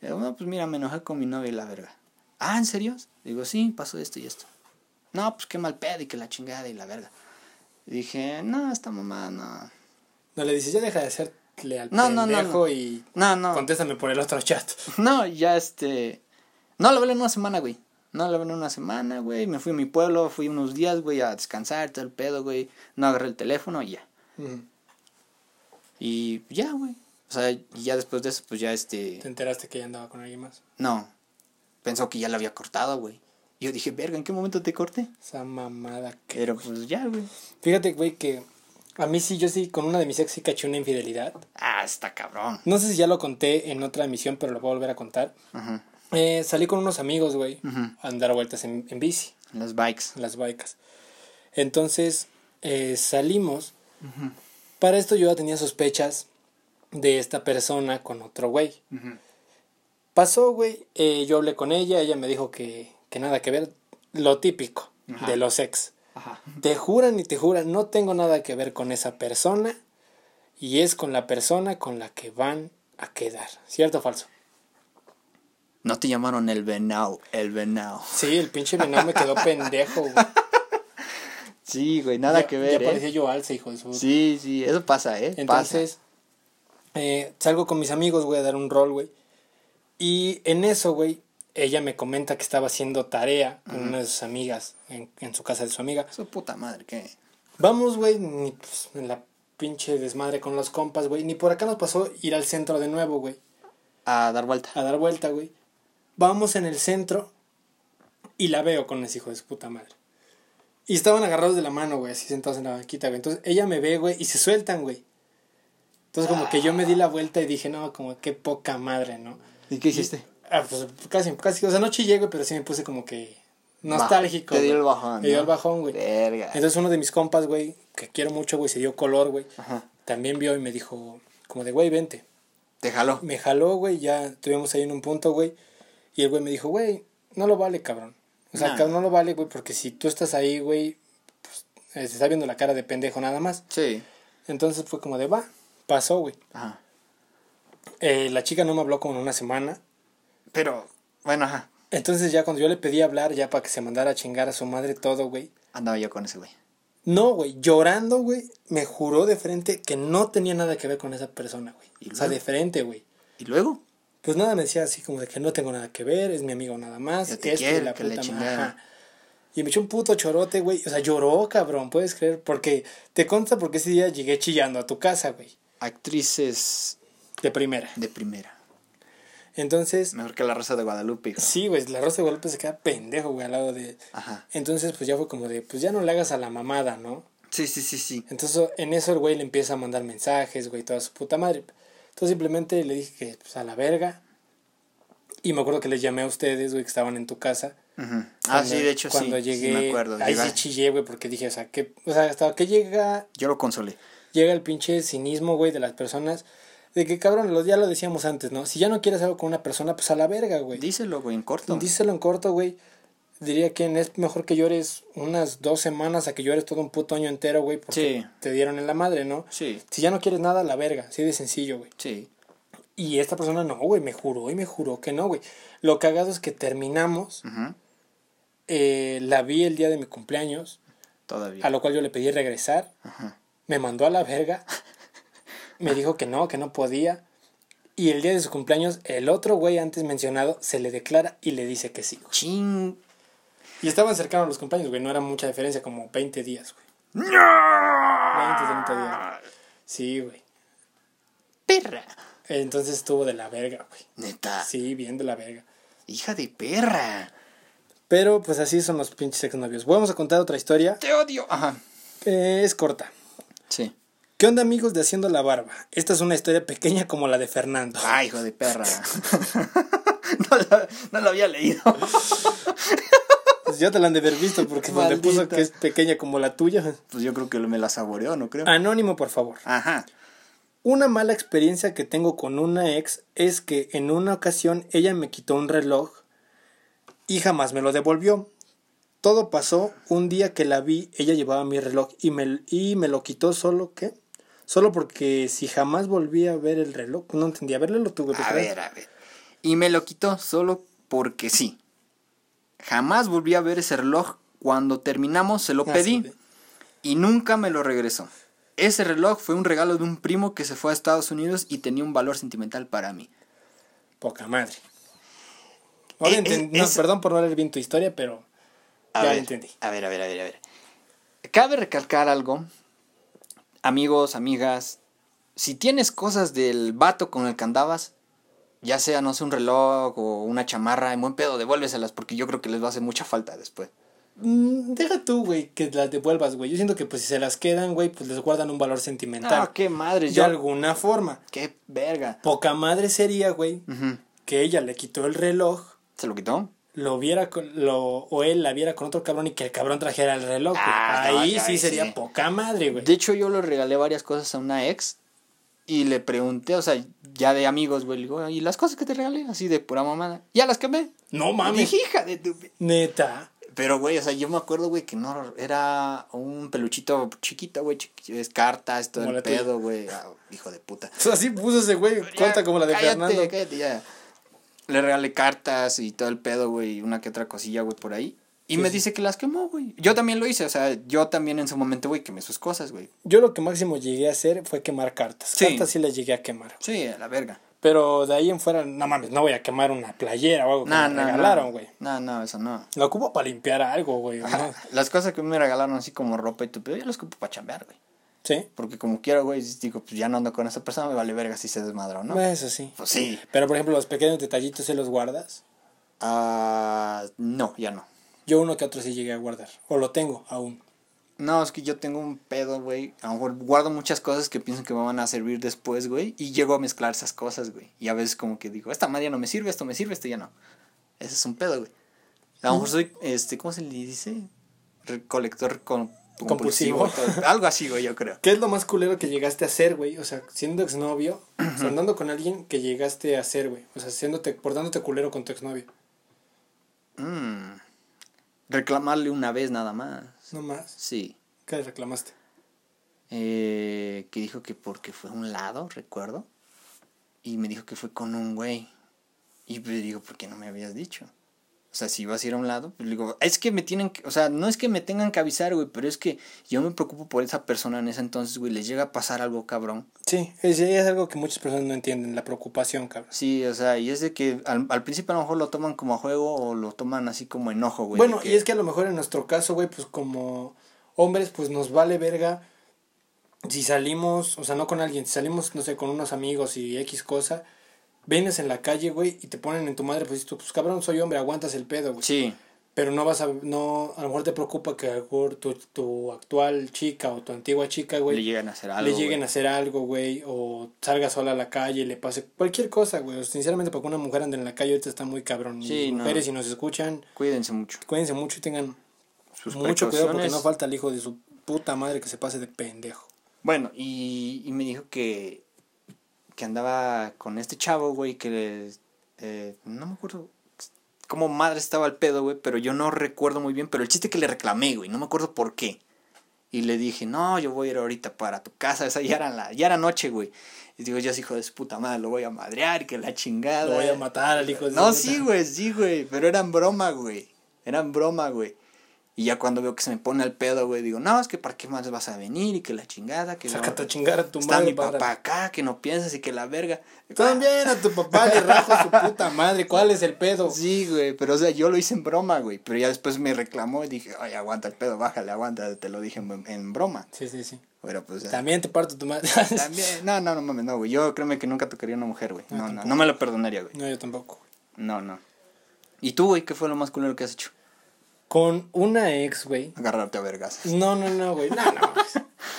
Le digo, no, pues mira, me enojé con mi novia y la verga. Ah, ¿en serio? Digo, sí, pasó esto y esto. No, pues qué mal pedo y que la chingada y la verga. Y dije, no, esta mamá no.
No le dices, ya deja de hacerle al
No, no, no,
y
No, no.
contéstame por el otro chat.
No, ya este. No lo hablé en una semana, güey. No lo hablé en una semana, güey. Me fui a mi pueblo, fui unos días, güey, a descansar, todo el pedo, güey. No agarré el teléfono y ya. Y ya, güey. O sea, y ya después de eso, pues ya este.
Te enteraste que ella andaba con alguien más.
No. Pensó que ya la había cortado, güey. Yo dije, verga, ¿en qué momento te corté?
Esa mamada que.
Pero pues ya, güey.
Fíjate, güey, que a mí sí, yo sí, con una de mis ex sí caché una infidelidad.
Ah, está cabrón.
No sé si ya lo conté en otra emisión, pero lo voy a volver a contar.
Ajá.
Eh, salí con unos amigos, güey, a andar vueltas en, en bici,
Las bikes.
en las bikes. Entonces, eh, salimos. Para esto yo ya tenía sospechas de esta persona con otro güey. Pasó, güey, eh, yo hablé con ella, ella me dijo que, que nada que ver, lo típico de los ex.
Ajá.
Te juran y te juran, no tengo nada que ver con esa persona y es con la persona con la que van a quedar. ¿Cierto o falso?
No te llamaron el venao, el venao.
Sí, el pinche venado me quedó pendejo, güey.
Sí, güey, nada
Ya-
que ver,
Ya parecía
¿eh?
yo alza, hijo de su...
Sí, sí, eso pasa, ¿eh?
Entonces, eh, salgo con mis amigos, güey, a dar un rol, güey. Y en eso, güey, ella me comenta que estaba haciendo tarea con una de sus amigas, en, en su casa de su amiga.
Su puta madre, ¿qué?
Vamos, güey, ni pues, en la pinche desmadre con los compas, güey. Ni por acá nos pasó ir al centro de nuevo, güey.
A dar vuelta.
A dar vuelta, güey. Vamos en el centro y la veo con ese hijo de su puta madre. Y estaban agarrados de la mano, güey, así sentados en la banquita, güey. Entonces ella me ve, güey, y se sueltan, güey. Entonces como que yo me di la vuelta y dije, no, como qué poca madre, ¿no?
¿Y qué hiciste?
Ah, pues casi, casi, o sea, no chillé, güey, pero sí me puse como que nostálgico.
Te dio
güey.
el bajón.
Me dio
¿no?
el bajón, güey.
Verga.
Entonces uno de mis compas, güey, que quiero mucho, güey, se dio color, güey.
Ajá.
También vio y me dijo, como de, güey, vente.
Te jaló.
Me jaló, güey, ya estuvimos ahí en un punto, güey. Y el güey me dijo, güey, no lo vale, cabrón. O sea,
Nah.
cabrón, no lo vale, güey, porque si tú estás ahí, güey, pues, eh, se está viendo la cara de pendejo nada más.
Sí.
Entonces fue como de, va, pasó, güey.
Ajá.
Eh, la chica no me habló como en una semana.
Pero, bueno, ajá.
Entonces ya cuando yo le pedí hablar, ya para que se mandara a chingar a su madre todo, güey.
Andaba yo con ese güey.
No, güey, llorando, güey, me juró de frente que no tenía nada que ver con esa persona, güey.
¿Y
O sea, de frente, güey.
¿Y luego?
Pues nada, me decía así como de que no tengo nada que ver, es mi amigo nada más.
Yo te quiero,
la
que
puta. Ajá. Y me echó un puto chorote, güey. O sea, lloró, cabrón, puedes creer. Porque te consta porque ese día llegué chillando a tu casa, güey.
Actrices
De primera.
de primera.
Entonces,
Mejor que la Rosa de Guadalupe, hijo.
sí, güey, la Rosa de Guadalupe se queda pendejo, güey, al lado de...
Ajá.
Entonces, pues ya fue como de, pues ya no le hagas a la mamada, ¿no?
Sí, sí, sí, sí.
Entonces, en eso el güey le empieza a mandar mensajes, güey, toda su puta madre. Entonces, simplemente le dije que, pues, a la verga. Y me acuerdo que les llamé a ustedes, güey, que estaban en tu casa.
Ujú. Ah,
Cuando-
sí, de hecho
cuando
sí.
llegué,
sí. me acuerdo.
ahí
Llega-
sí chillé, güey, porque dije, o sea, que, o sea, hasta que llega,
Yo lo consolé.
llega el pinche cinismo, güey, de las personas, de que cabrón, lo, ya lo decíamos antes, ¿no? Si ya no quieres algo con una persona, pues a la verga, güey.
Díselo, güey, en corto.
Díselo en corto, güey. Diría que es mejor que llores unas dos semanas a que llores todo un puto año entero, güey, porque
Sí.
te dieron en la madre, ¿no?
Sí,
Si ya no quieres nada, a la verga, así de sencillo, güey.
sí.
Y esta persona no, güey, me juró y me juró que no, güey. Lo cagado es que terminamos, eh, la vi el día de mi cumpleaños,
Todavía.
a lo cual yo le pedí regresar,
Ajá.
me mandó a la verga, me dijo que no, que no podía. Y el día de su cumpleaños, el otro güey antes mencionado se le declara y le dice que sí. güey.
Ching.
Y estaban cercanos los cumpleaños, güey, no era mucha diferencia, como 20 días, güey.
¡No!
20, 30 días. Sí, güey.
perra.
Entonces estuvo de la verga, güey.
Neta.
Sí, bien de la verga.
Hija de perra.
Pero pues así son los pinches exnovios. Vamos a contar otra historia.
Te odio. Ajá.
Eh, es corta.
Sí.
¿Qué onda amigos de Haciendo la Barba? Esta es una historia pequeña como la de Fernando.
Ay, hijo de perra. no, la, no la había leído.
Pues ya te la han de haber visto porque donde puso
Maldita.
que es pequeña como la tuya.
Pues yo creo que me la saboreó, ¿no creo?
Anónimo, por favor.
Ajá.
Una mala experiencia que tengo con una ex es que en una ocasión ella me quitó un reloj y jamás me lo devolvió. Todo pasó un día que la vi, ella llevaba mi reloj y me, y me lo quitó solo que solo porque si jamás volví a ver el reloj, no entendía, verlo lo tuve que
A ver, a ver. Y me lo quitó solo porque sí. Jamás volví a ver ese reloj. Cuando terminamos se lo
Ah,
pedí
sí.
y nunca me lo regresó. Ese reloj fue un regalo de un primo que se fue a Estados Unidos y tenía un valor sentimental para mí.
Poca madre. Ahora
Eh, eh,
no, perdón por no leer bien tu historia, pero
A
ya
ver,
entendí.
A ver, a ver, a ver, a ver. Cabe recalcar algo. Amigos, amigas, si tienes cosas del vato con el que andabas, ya sea, no sé, un reloj o una chamarra, en buen pedo, devuélveselas porque yo creo que les va a hacer mucha falta después.
Mm, Deja tú, güey, que las devuelvas, güey. Yo siento que pues si se las quedan, güey, pues les guardan un valor sentimental.
Ah, qué madre,
de
yo.
alguna forma.
Qué verga.
Poca madre sería, güey, que ella le quitó el reloj,
¿Se lo quitó?
Lo viera con, lo, o él la viera con otro cabrón y que el cabrón trajera el reloj.
Ah,
Ahí sí
ahí
sería
sí.
poca madre, güey.
De hecho, yo le regalé varias cosas a una ex y le pregunté, o sea, ya de amigos, güey, le digo, ¿y las cosas que te regalé? Así de pura mamada. Ya las quemé.
No mames.
dije, hija de tu...
Neta.
Pero, güey, o sea, yo me acuerdo, güey, que no era un peluchito chiquito, güey, es cartas, todo el pedo, güey. Ah, hijo de puta.
Así puso ese güey, corta como la de
cállate,
Fernando.
Cállate, ya. Le regalé cartas y todo el pedo, güey, y una que otra cosilla, güey, por ahí. Y
Sí,
me dice que las quemó, güey. Yo también lo hice, o sea, yo también en su momento, güey, quemé sus cosas, güey.
Yo lo que máximo llegué a hacer fue quemar cartas.
Sí.
Cartas sí las llegué a quemar.
Sí, a la verga.
Pero de ahí en fuera, no mames, no voy a quemar una playera o algo que me regalaron, güey.
No, no, eso no.
La ocupo para limpiar algo, güey.
Las cosas que me regalaron así como ropa y tu pedo, yo las ocupo para chambear, güey.
Sí,
Porque como quiero, güey, digo, pues ya no ando con esa persona, me vale verga si se desmadró, ¿no?
eso sí.
Pues sí.
Pero por ejemplo, los pequeños detallitos se los guardas.
Ah, no, ya no.
Yo uno que otro sí llegué a guardar. O lo tengo aún.
No, es que yo tengo un pedo, güey. A lo mejor guardo muchas cosas que pienso que me van a servir después, güey. Y llego a mezclar esas cosas, güey. Y a veces como que digo, esta madre ya no me sirve, esto me sirve, esto ya no. Ese es un pedo, güey. A lo mejor soy, este, ¿cómo se le dice? Recolector con
Compulsivo.
todo- Algo así, güey, yo creo.
¿Qué es lo más culero que llegaste a hacer, güey? O sea, siendo exnovio, o sea, andando con alguien que llegaste a hacer, güey. O sea, haciéndote, portándote culero con tu exnovio.
Mm. Reclamarle una vez nada más.
No más.
Sí.
¿Qué le reclamaste?
Eh, que dijo que porque fue a un lado, recuerdo. Y me dijo que fue con un güey. Y pues digo, ¿por qué no me habías dicho? O sea, si ibas a ir a un lado, pues le digo, es que me tienen que, o sea, no es que me tengan que avisar, güey, pero es que yo me preocupo por esa persona en ese entonces, güey, les llega a pasar algo cabrón.
Sí, es, es algo que muchas personas no entienden, la preocupación, cabrón.
Sí, o sea, y es de que al, al principio a lo mejor lo toman como a juego o lo toman así como enojo, güey.
Bueno,
que-
y es que a lo mejor en nuestro caso, güey, pues como hombres, pues nos vale verga si salimos, o sea, no con alguien, si salimos, no sé, con unos amigos y X cosa, vienes en la calle, güey, y te ponen en tu madre, pues tú, pues cabrón, soy hombre, aguantas el pedo, güey.
Sí,
Pero no vas a, no, a lo mejor te preocupa que a lo mejor tu, tu actual chica o tu antigua chica, güey,
le llegan a hacer algo.
le lleguen
güey.
a hacer algo, güey, o salga sola a la calle y le pase cualquier cosa, güey. Sinceramente, porque una mujer ande en la calle ahorita está muy cabrón.
Sí, no.
Mujeres, si nos escuchan,
Cuídense mucho.
cuídense mucho y tengan
Sus
mucho cuidado porque no falta el hijo de su puta madre que se pase de pendejo.
Bueno, y, y me dijo que, que andaba con este chavo, güey, que eh, no me acuerdo cómo madre estaba el pedo, güey, pero yo no recuerdo muy bien, pero el chiste que le reclamé, güey, no me acuerdo por qué. Y le dije, no, yo voy a ir ahorita para tu casa, esa ya era, la, ya era noche, güey. Y digo, ya es hijo de su puta madre, lo voy a madrear, y que la chingada.
Lo voy a matar al hijo de su
No,
puta.
sí, güey, sí, güey, pero eran broma, güey. Eran broma, güey. Y ya cuando veo que se me pone al pedo, güey, digo, no, es que para qué más vas a venir y que la chingada, que
Sácate a chingar a tu
está
madre.
mi
para-
papá acá, que no piensas y que la verga.
También a tu papá le rajo su puta madre. ¿Cuál es el pedo?
Sí, güey, pero o sea, yo lo hice en broma, güey, pero ya después me reclamó y dije, oye, aguanta el pedo, bájale, aguanta, te lo dije en, en broma.
Sí, sí, sí.
Pero pues.
También te parto tu madre.
También, no, no, no mames, no, güey, yo créeme que nunca tocaría a una mujer, güey.
No,
No, no me lo perdonaría, güey.
No, yo tampoco.
No, no. ¿Y tú, güey, qué fue lo más culero que has hecho?
Con una ex, güey.
Agarrarte a vergas,
No, no, no, güey. No, no.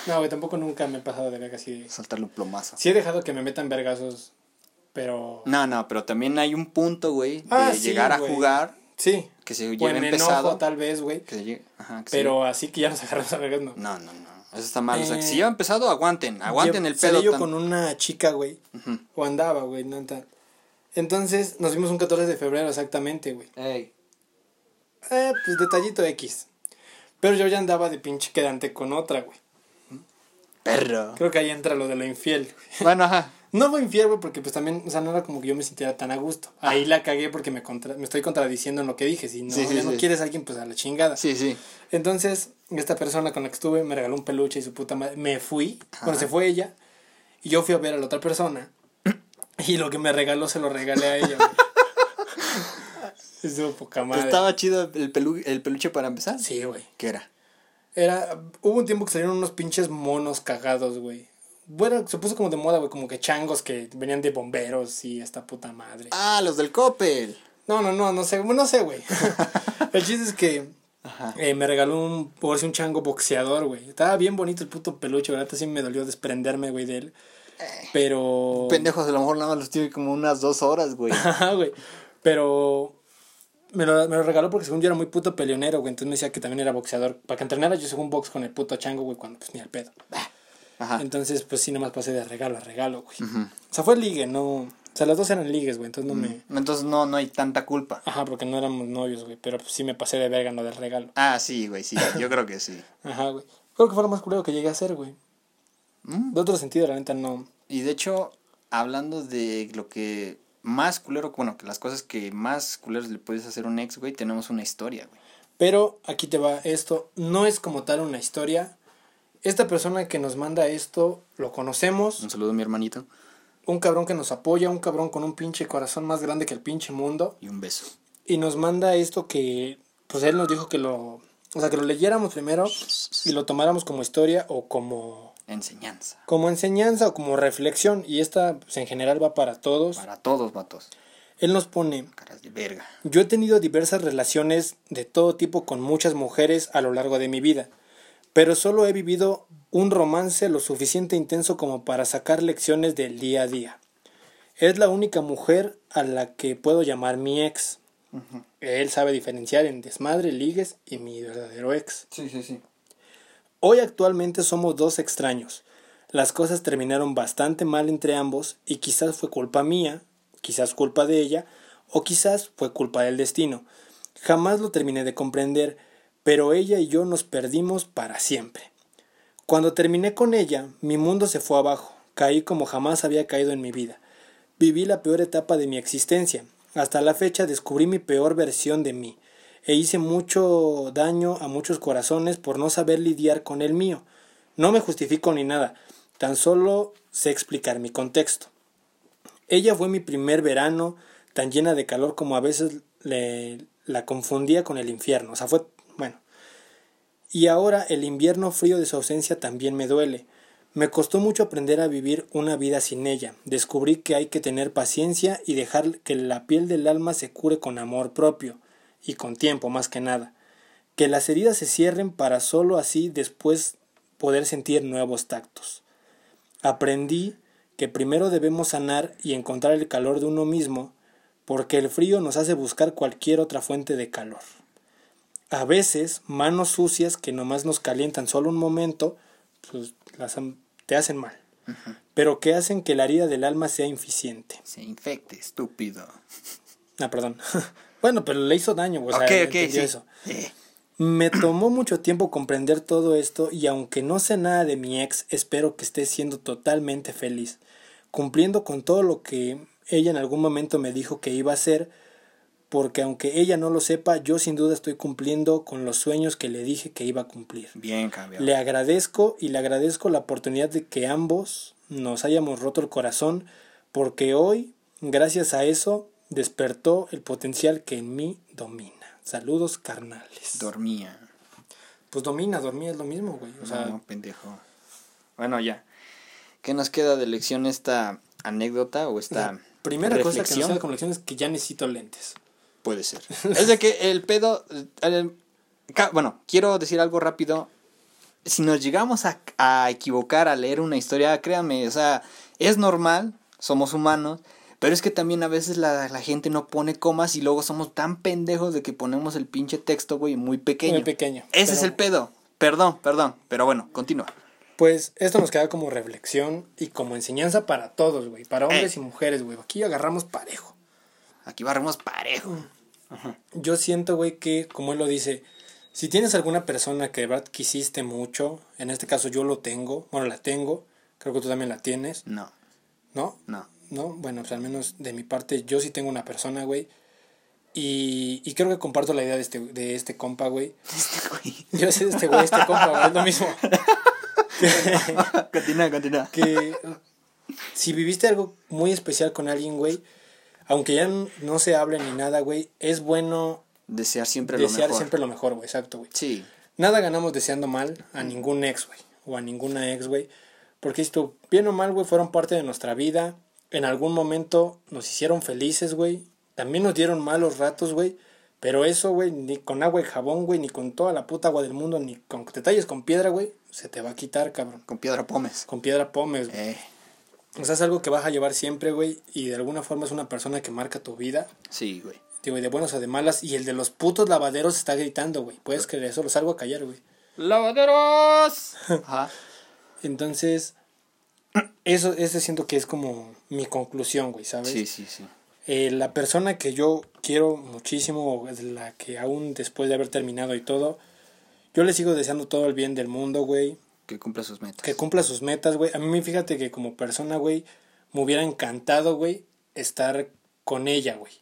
No, güey, tampoco nunca me he pasado de verga así. de-
soltarle un plomazo.
Sí he dejado que me metan vergazos, pero...
No, no, pero también hay un punto, güey, de
Ah, sí,
llegar a
güey.
jugar,
Sí.
que se
O
lleve
en
empezado.
enojo, tal vez, güey.
Que se llegue, ajá, que se
Pero así que ya nos agarramos a vergas, no.
No, no, no. Eso está mal. o sea, que
Eh,
si lleva empezado, aguanten. Aguanten el pedo.
yo
tan-
con una chica, güey. O andaba, güey, no tal. Entonces, nos vimos un 14 de febrero exactamente, güey.
Ey.
Eh, pues detallito X. Pero yo ya andaba de pinche quedante con otra, güey.
Perro.
Creo que ahí entra lo de lo infiel. güey.
Bueno, ajá.
No fue infiel, güey, porque pues también, o sea, no era como que yo me sintiera tan a gusto. Ahí la cagué porque me, contra- me estoy contradiciendo en lo que dije. Si no,
Sí, sí,
ya no quieres a alguien, pues a la chingada.
Sí, sí.
Entonces, esta persona con la que estuve me regaló un peluche y su puta madre. Me fui, bueno, se fue ella. Y yo fui a ver a la otra persona. Y lo que me regaló se lo regalé a ella, güey. Estuvo poca madre.
¿Estaba chido el, pelu- el peluche para empezar?
Sí, güey.
¿Qué era?
Era, hubo un tiempo que salieron unos pinches monos cagados, güey. Bueno, se puso como de moda, güey, como que changos que venían de bomberos y esta puta madre.
Ah, los del Coppel.
No, no, no, no sé, no sé, güey. el chiste es que
Ajá.
eh, me regaló un, por si un chango boxeador, güey. Estaba bien bonito el puto peluche, ¿verdad? Sí me dolió desprenderme, güey, de él. Pero...
Pendejos, a lo mejor nada más los tiene como unas dos horas, güey.
Ajá, güey. Pero me lo, me lo regaló porque según yo era muy puto peleonero, güey. Entonces me decía que también era boxeador. Para que entrenara yo según box con el puto chango, güey, cuando pues ni al pedo.
Ajá.
Entonces, pues sí, nomás pasé de regalo a regalo, güey. O sea, fue ligue, no... O sea, las dos eran ligues, güey. Entonces no me...
Entonces no, no hay tanta culpa.
Ajá, porque no éramos novios, güey. Pero pues sí me pasé de verga en lo del regalo.
Ah, sí, güey, sí. Yo creo que sí.
Ajá, güey. Creo que fue lo más culero que llegué a hacer, güey.
Mm.
De otro sentido, la neta, no.
Y de hecho, hablando de lo que más culero, bueno, que las cosas que más culeros le puedes hacer a un ex, güey, tenemos una historia, güey.
Pero aquí te va esto. No es como tal una historia. Esta persona que nos manda esto, lo conocemos.
Un saludo a mi hermanito
Un cabrón que nos apoya, un cabrón con un pinche corazón más grande que el pinche mundo.
y un beso.
Y nos manda esto que, pues él nos dijo que lo, o sea, que lo leyéramos primero y lo tomáramos como historia o como,
Enseñanza.
como enseñanza o como reflexión. Y esta, pues en general va para todos.
Para todos, vatos.
Él nos pone,
Caras de verga.
yo he tenido diversas relaciones de todo tipo con muchas mujeres a lo largo de mi vida, pero solo he vivido un romance lo suficiente intenso como para sacar lecciones del día a día. Es la única mujer a la que puedo llamar mi ex. Él sabe diferenciar en desmadre, ligues y mi verdadero ex.
Sí, sí, sí.
Hoy actualmente somos dos extraños. Las cosas terminaron bastante mal entre ambos y quizás fue culpa mía, quizás culpa de ella o quizás fue culpa del destino. Jamás lo terminé de comprender, pero ella y yo nos perdimos para siempre. Cuando terminé con ella, mi mundo se fue abajo, caí como jamás había caído en mi vida. Viví la peor etapa de mi existencia. Hasta la fecha descubrí mi peor versión de mí e hice mucho daño a muchos corazones por no saber lidiar con el mío. No me justifico ni nada, tan solo sé explicar mi contexto. Ella fue mi primer verano, tan llena de calor como a veces le, la confundía con el infierno. O sea, fue, bueno. Y ahora el invierno frío de su ausencia también me duele. Me costó mucho aprender a vivir una vida sin ella. Descubrí que hay que tener paciencia y dejar que la piel del alma se cure con amor propio y con tiempo más que nada. Que las heridas se cierren para solo así después poder sentir nuevos tactos. Aprendí que primero debemos sanar y encontrar el calor de uno mismo, porque el frío nos hace buscar cualquier otra fuente de calor. A veces, manos sucias que nomás nos calientan solo un momento, pues las, te hacen mal, pero que hacen que la herida del alma sea inficiente.
Se infecte, estúpido.
Ah, perdón. bueno, pero le hizo daño, o sea,
sí.
eso. Me tomó mucho tiempo comprender todo esto y aunque no sé nada de mi ex, espero que esté siendo totalmente feliz, cumpliendo con todo lo que ella en algún momento me dijo que iba a hacer, porque aunque ella no lo sepa, yo sin duda estoy cumpliendo con los sueños que le dije que iba a cumplir.
Bien, cambiado.
Le agradezco y le agradezco la oportunidad de que ambos nos hayamos roto el corazón, porque hoy, gracias a eso, despertó el potencial que en mí domina. Saludos carnales.
Dormía.
Pues domina, dormía es lo mismo, güey. O sea,
no, pendejo. Bueno, ya. ¿Qué nos queda de lección esta anécdota o esta
la primera cosa que nos queda como lección es que ya necesito lentes.
Puede ser. es de que el pedo. el- bueno, quiero decir algo rápido. Si nos llegamos a, a equivocar a leer una historia, créanme, o sea, es normal, somos humanos, pero es que también a veces la, la gente no pone comas y luego somos tan pendejos de que ponemos el pinche texto, güey, muy pequeño.
Muy pequeño.
Ese es el pedo. Perdón, perdón, pero bueno, continúa.
Pues esto nos queda como reflexión y como enseñanza para todos, güey. Para hombres
Eh.
y mujeres, güey. Aquí agarramos parejo.
Aquí barremos parejo.
Yo siento, güey, que, como él lo dice, si tienes alguna persona que de verdad quisiste mucho, en este caso yo lo tengo, bueno, la tengo, creo que tú también la tienes,
No,
¿no?
no.
¿No? Bueno, pues al menos de mi parte, yo sí tengo una persona, güey. Y, y creo que comparto la idea de este, de este compa, güey.
Este güey.
Yo sé de este güey, este compa, güey, es lo mismo.
continúa, continúa.
que si viviste algo muy especial con alguien, güey, aunque ya no se hable ni nada, güey, es bueno
Desear siempre
desear
lo mejor.
siempre lo mejor, güey, exacto, güey.
Sí.
Nada ganamos deseando mal a ningún ex, güey, o a ninguna ex, güey, porque esto, bien o mal, güey, fueron parte de nuestra vida, en algún momento nos hicieron felices, güey, también nos dieron malos ratos, güey, pero eso, güey, ni con agua y jabón, güey, ni con toda la puta agua del mundo, ni con que te talles con piedra, güey, se te va a quitar, cabrón.
Con piedra pomes.
Con piedra pomes, güey.
Eh,
O sea, es algo que vas a llevar siempre, güey, y de alguna forma es una persona que marca tu vida,
sí, güey.
digo, y de buenas o de malas, y el de los putos lavaderos está gritando, güey. Puedes creer eso, lo salgo a callar, güey.
¡Lavaderos! Ajá.
Entonces, eso, ese siento que es como mi conclusión, güey, ¿sabes?
Sí, sí, sí.
Eh, la persona que yo quiero muchísimo, la que aún después de haber terminado y todo, yo le sigo deseando todo el bien del mundo, güey.
Que cumpla sus metas.
Que cumpla sus metas, güey. A mí fíjate que como persona, güey, me hubiera encantado, güey, estar con ella, güey.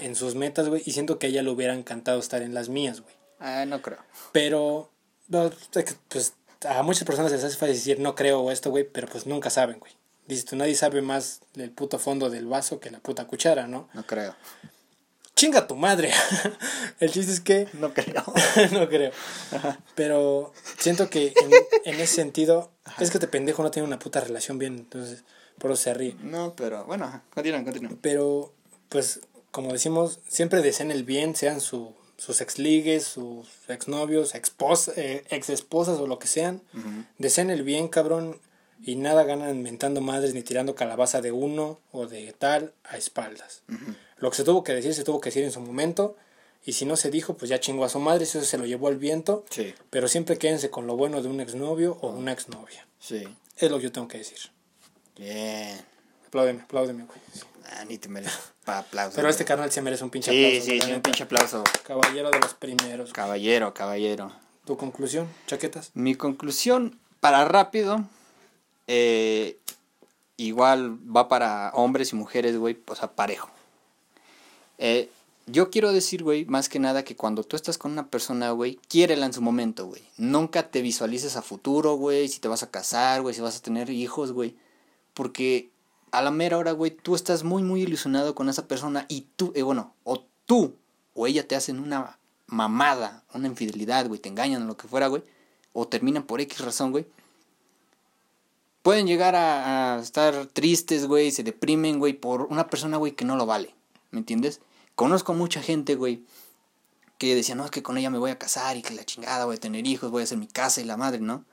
En sus metas, güey. Y siento que a ella le hubiera encantado estar en las mías, güey.
Ah, no creo.
Pero, no, pues a muchas personas les hace fácil decir no creo esto, güey, pero pues nunca saben, güey. Dices tú, nadie sabe más del puto fondo del vaso que la puta cuchara, ¿no?
No creo.
Chinga tu madre. El chiste es que
No creo.
no creo. Pero siento que en, en ese sentido, es que este pendejo no tiene una puta relación bien, entonces por eso se ríe.
No, pero bueno, ajá. continúa, continúa.
Pero, pues, como decimos, siempre deseen el bien, sean su, sus exligues, sus exnovios, expos, eh, ex esposas o lo que sean. Deseen el bien, cabrón, y nada ganan mentando madres ni tirando calabaza de uno o de tal a espaldas. Lo que se tuvo que decir, se tuvo que decir en su momento. Y si no se dijo, pues ya chingó a su madre, eso se lo llevó al viento.
Sí,
Pero siempre quédense con lo bueno de un exnovio o una exnovia.
sí.
Es lo que yo tengo que decir.
Bien.
Apláudeme, apláudeme, güey.
Ah, ni te mereces aplauso.
Pero este carnal se merece un pinche
Sí,
aplauso.
sí, sí, un pinche aplauso.
Caballero de los primeros.
Caballero, caballero.
¿Tu conclusión? ¿Chaquetas?
Mi conclusión, para rápido, eh, igual va para hombres y mujeres, güey, o sea, parejo. Eh, yo quiero decir, güey, más que nada que cuando tú estás con una persona, güey, quiérela en su momento, güey. Nunca te visualices a futuro, güey, si te vas a casar, güey, si vas a tener hijos, güey. Porque a la mera hora, güey, tú estás muy, muy ilusionado con esa persona y tú, eh, bueno, o tú o ella te hacen una mamada, una infidelidad, güey, te engañan o lo que fuera, güey, o terminan por X razón, güey. Pueden llegar a, estar tristes, güey, se deprimen, güey, por una persona, güey, que no lo vale, ¿me entiendes? Conozco mucha gente, güey, que decía, no, es que con ella me voy a casar y que la chingada, voy a tener hijos, voy a hacer mi casa y la madre, ¿no?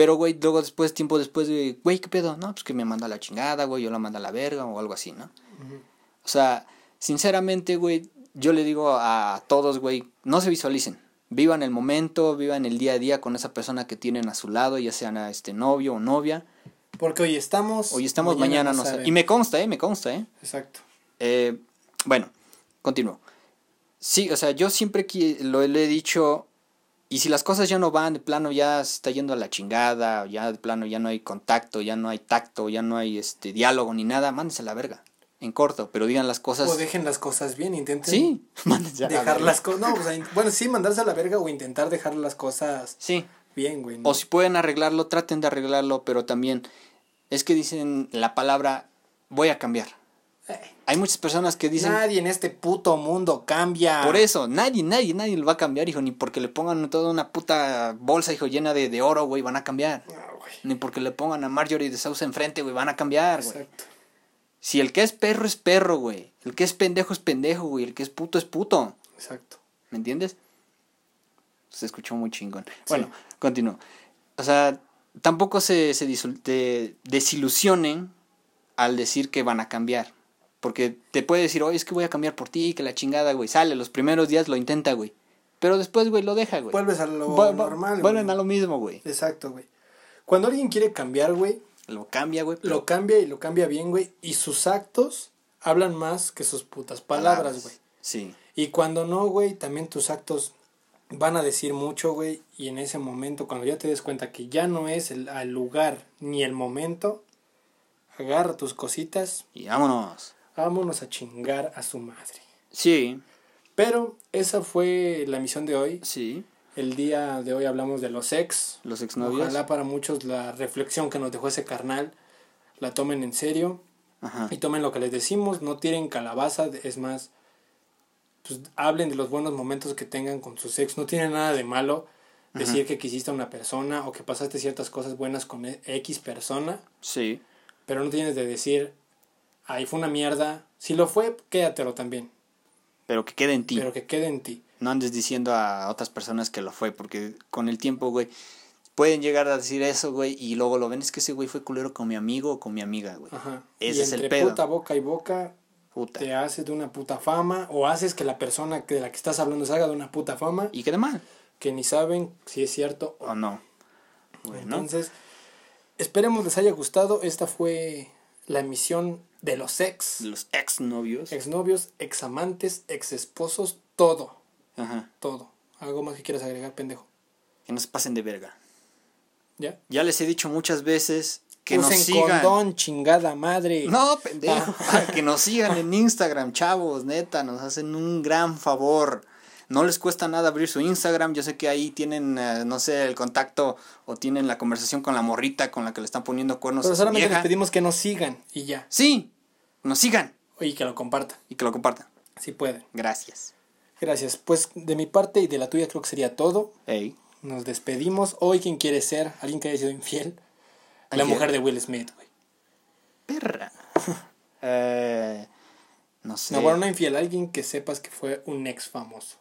Pero, güey, luego después, tiempo después, güey, ¿qué pedo? No, pues que me manda la chingada, güey, yo la mando a la verga o algo así, ¿no? O sea, sinceramente, güey, yo le digo a todos, güey, no se visualicen. Vivan el momento, vivan el día a día con esa persona que tienen a su lado, ya sean a este novio o novia.
Porque hoy estamos.
Hoy estamos, mañana, no sé. Y me consta, ¿eh? Me consta, ¿eh?
Exacto.
Eh, bueno, continúo. Sí, o sea, yo siempre lo le he dicho, y si las cosas ya no van, de plano ya se está yendo a la chingada, ya de plano ya no hay contacto, ya no hay tacto, ya no hay este diálogo ni nada, mándense a la verga. en corto, pero digan las cosas.
O dejen las cosas bien, intenten
Sí, mándense a la
dejar
verga.
las cosas. No, o sea, in- bueno, sí, mandarse a la verga o intentar dejar las cosas
Sí,
bien, güey. ¿no?
o si pueden arreglarlo, traten de arreglarlo, pero también es que dicen la palabra voy a cambiar. Hay muchas personas que dicen
Nadie en este puto mundo cambia.
por eso, nadie, nadie, nadie lo va a cambiar, hijo, ni porque le pongan toda una puta bolsa, hijo, llena de, de oro, güey, van a cambiar. Ni porque le pongan a Marjorie de Sousa enfrente, güey, van a cambiar, güey.
Exacto.
Si el que es perro es perro, güey. El que es pendejo es pendejo, güey. El que es puto es puto.
Exacto.
¿Me entiendes? Se escuchó muy chingón. Bueno, continúo. O sea, tampoco se, se desilusionen al decir que van a cambiar. Porque te puede decir, oye, es que voy a cambiar por ti, que la chingada, güey. Sale, los primeros días lo intenta, güey. Pero después, güey, lo deja, güey.
Vuelves a lo
Vu- vu-
normal,
Vuelven
güey.
a lo mismo, güey.
Exacto, güey. Cuando alguien quiere cambiar, güey,
Lo cambia, güey. pero-
lo cambia y lo cambia bien, güey. Y sus actos hablan más que sus putas palabras, güey.
Sí.
Y cuando no, güey, también tus actos van a decir mucho, güey. Y en ese momento, cuando ya te des cuenta que ya no es el al lugar ni el momento, agarra tus cositas,
Y vámonos.
Vámonos a chingar a su madre.
Sí,
Pero esa fue la misión de hoy.
sí.
El día de hoy hablamos de los ex.
Los exnovios.
Ojalá para muchos la reflexión que nos dejó ese carnal la tomen en serio
Ajá.
y tomen lo que les decimos, no tiren calabaza, es más, pues hablen de los buenos momentos que tengan con sus ex, no tiene nada de malo decir que quisiste a una persona o que pasaste ciertas cosas buenas con e- X persona,
Sí.
pero no tienes de decir, ahí fue una mierda, si lo fue, quédatelo también,
Pero que quede en ti.
pero que quede en ti.
No andes diciendo a otras personas que lo fue, porque con el tiempo, güey, pueden llegar a decir eso, güey, y luego lo ven, es que ese güey fue culero con mi amigo o con mi amiga, güey.
Ajá.
Ese
y
es el
entre
pedo.
puta boca y boca
Puta.
te haces de una puta fama o haces que la persona de la que estás hablando se haga de una puta fama
Y quede mal,
que ni saben si es cierto o
o no. Bueno,
Entonces, esperemos les haya gustado. Esta fue la emisión de los ex,
los exnovios.
exnovios, examantes, exesposos, todo,
Ajá.
todo. ¿Algo más que quieras agregar, pendejo?
Que no se pasen de verga.
¿Ya?
Ya les he dicho muchas veces que nos
Usen
sigan.
condón, chingada madre.
No, pendejo. que nos sigan en Instagram, chavos, neta, nos hacen un gran favor. No les cuesta nada abrir su Instagram. Yo sé que ahí tienen, eh, no sé, el contacto o tienen la conversación con la morrita con la que le están poniendo cuernos
Pero
a su
solamente les pedimos que nos sigan y ya.
Sí, nos sigan
Y que lo compartan,
y que lo compartan.
si pueden.
Gracias.
Gracias. Pues de mi parte y de la tuya creo que sería todo.
Hey.
Nos despedimos. Hoy, ¿quién quiere ser? ¿Alguien que haya sido infiel? La
Infiel.
mujer de Will Smith, güey.
Perra. eh, no sé.
No, bueno, no infiel. Alguien que sepas que fue un ex famoso.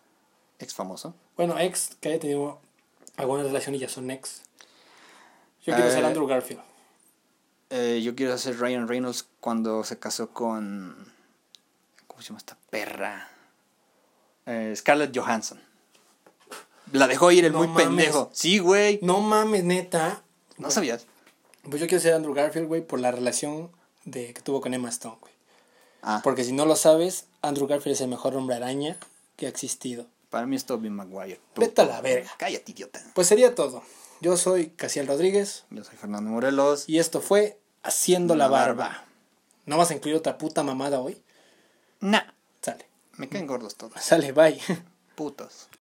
Ex famoso.
Bueno, ex que haya tenido alguna relación y ya son ex. Yo quiero
Eh,
ser Andrew Garfield.
Eh, yo quiero hacer Ryan Reynolds cuando se casó con. ¿Cómo se llama esta perra? Eh, Scarlett Johansson. La dejó ir el
No
muy
mames.
pendejo. Sí, güey.
No mames, neta.
No sabías.
Pues yo quiero ser Andrew Garfield, güey, por la relación de, que tuvo con Emma Stone, güey.
Ah,
Porque si no lo sabes, Andrew Garfield es el mejor hombre araña que ha existido.
Para mí es Tobey Maguire.
Vete a la verga.
Cállate, idiota.
Pues sería todo. Yo soy Casiel Rodríguez
Yo soy Fernando Morelos.
y esto fue Haciendo la
La
Barba.
Barba.
¿No vas a incluir otra puta mamada hoy?
Nah,
Sale.
me caen gordos todos.
Sale, bye.
Putos.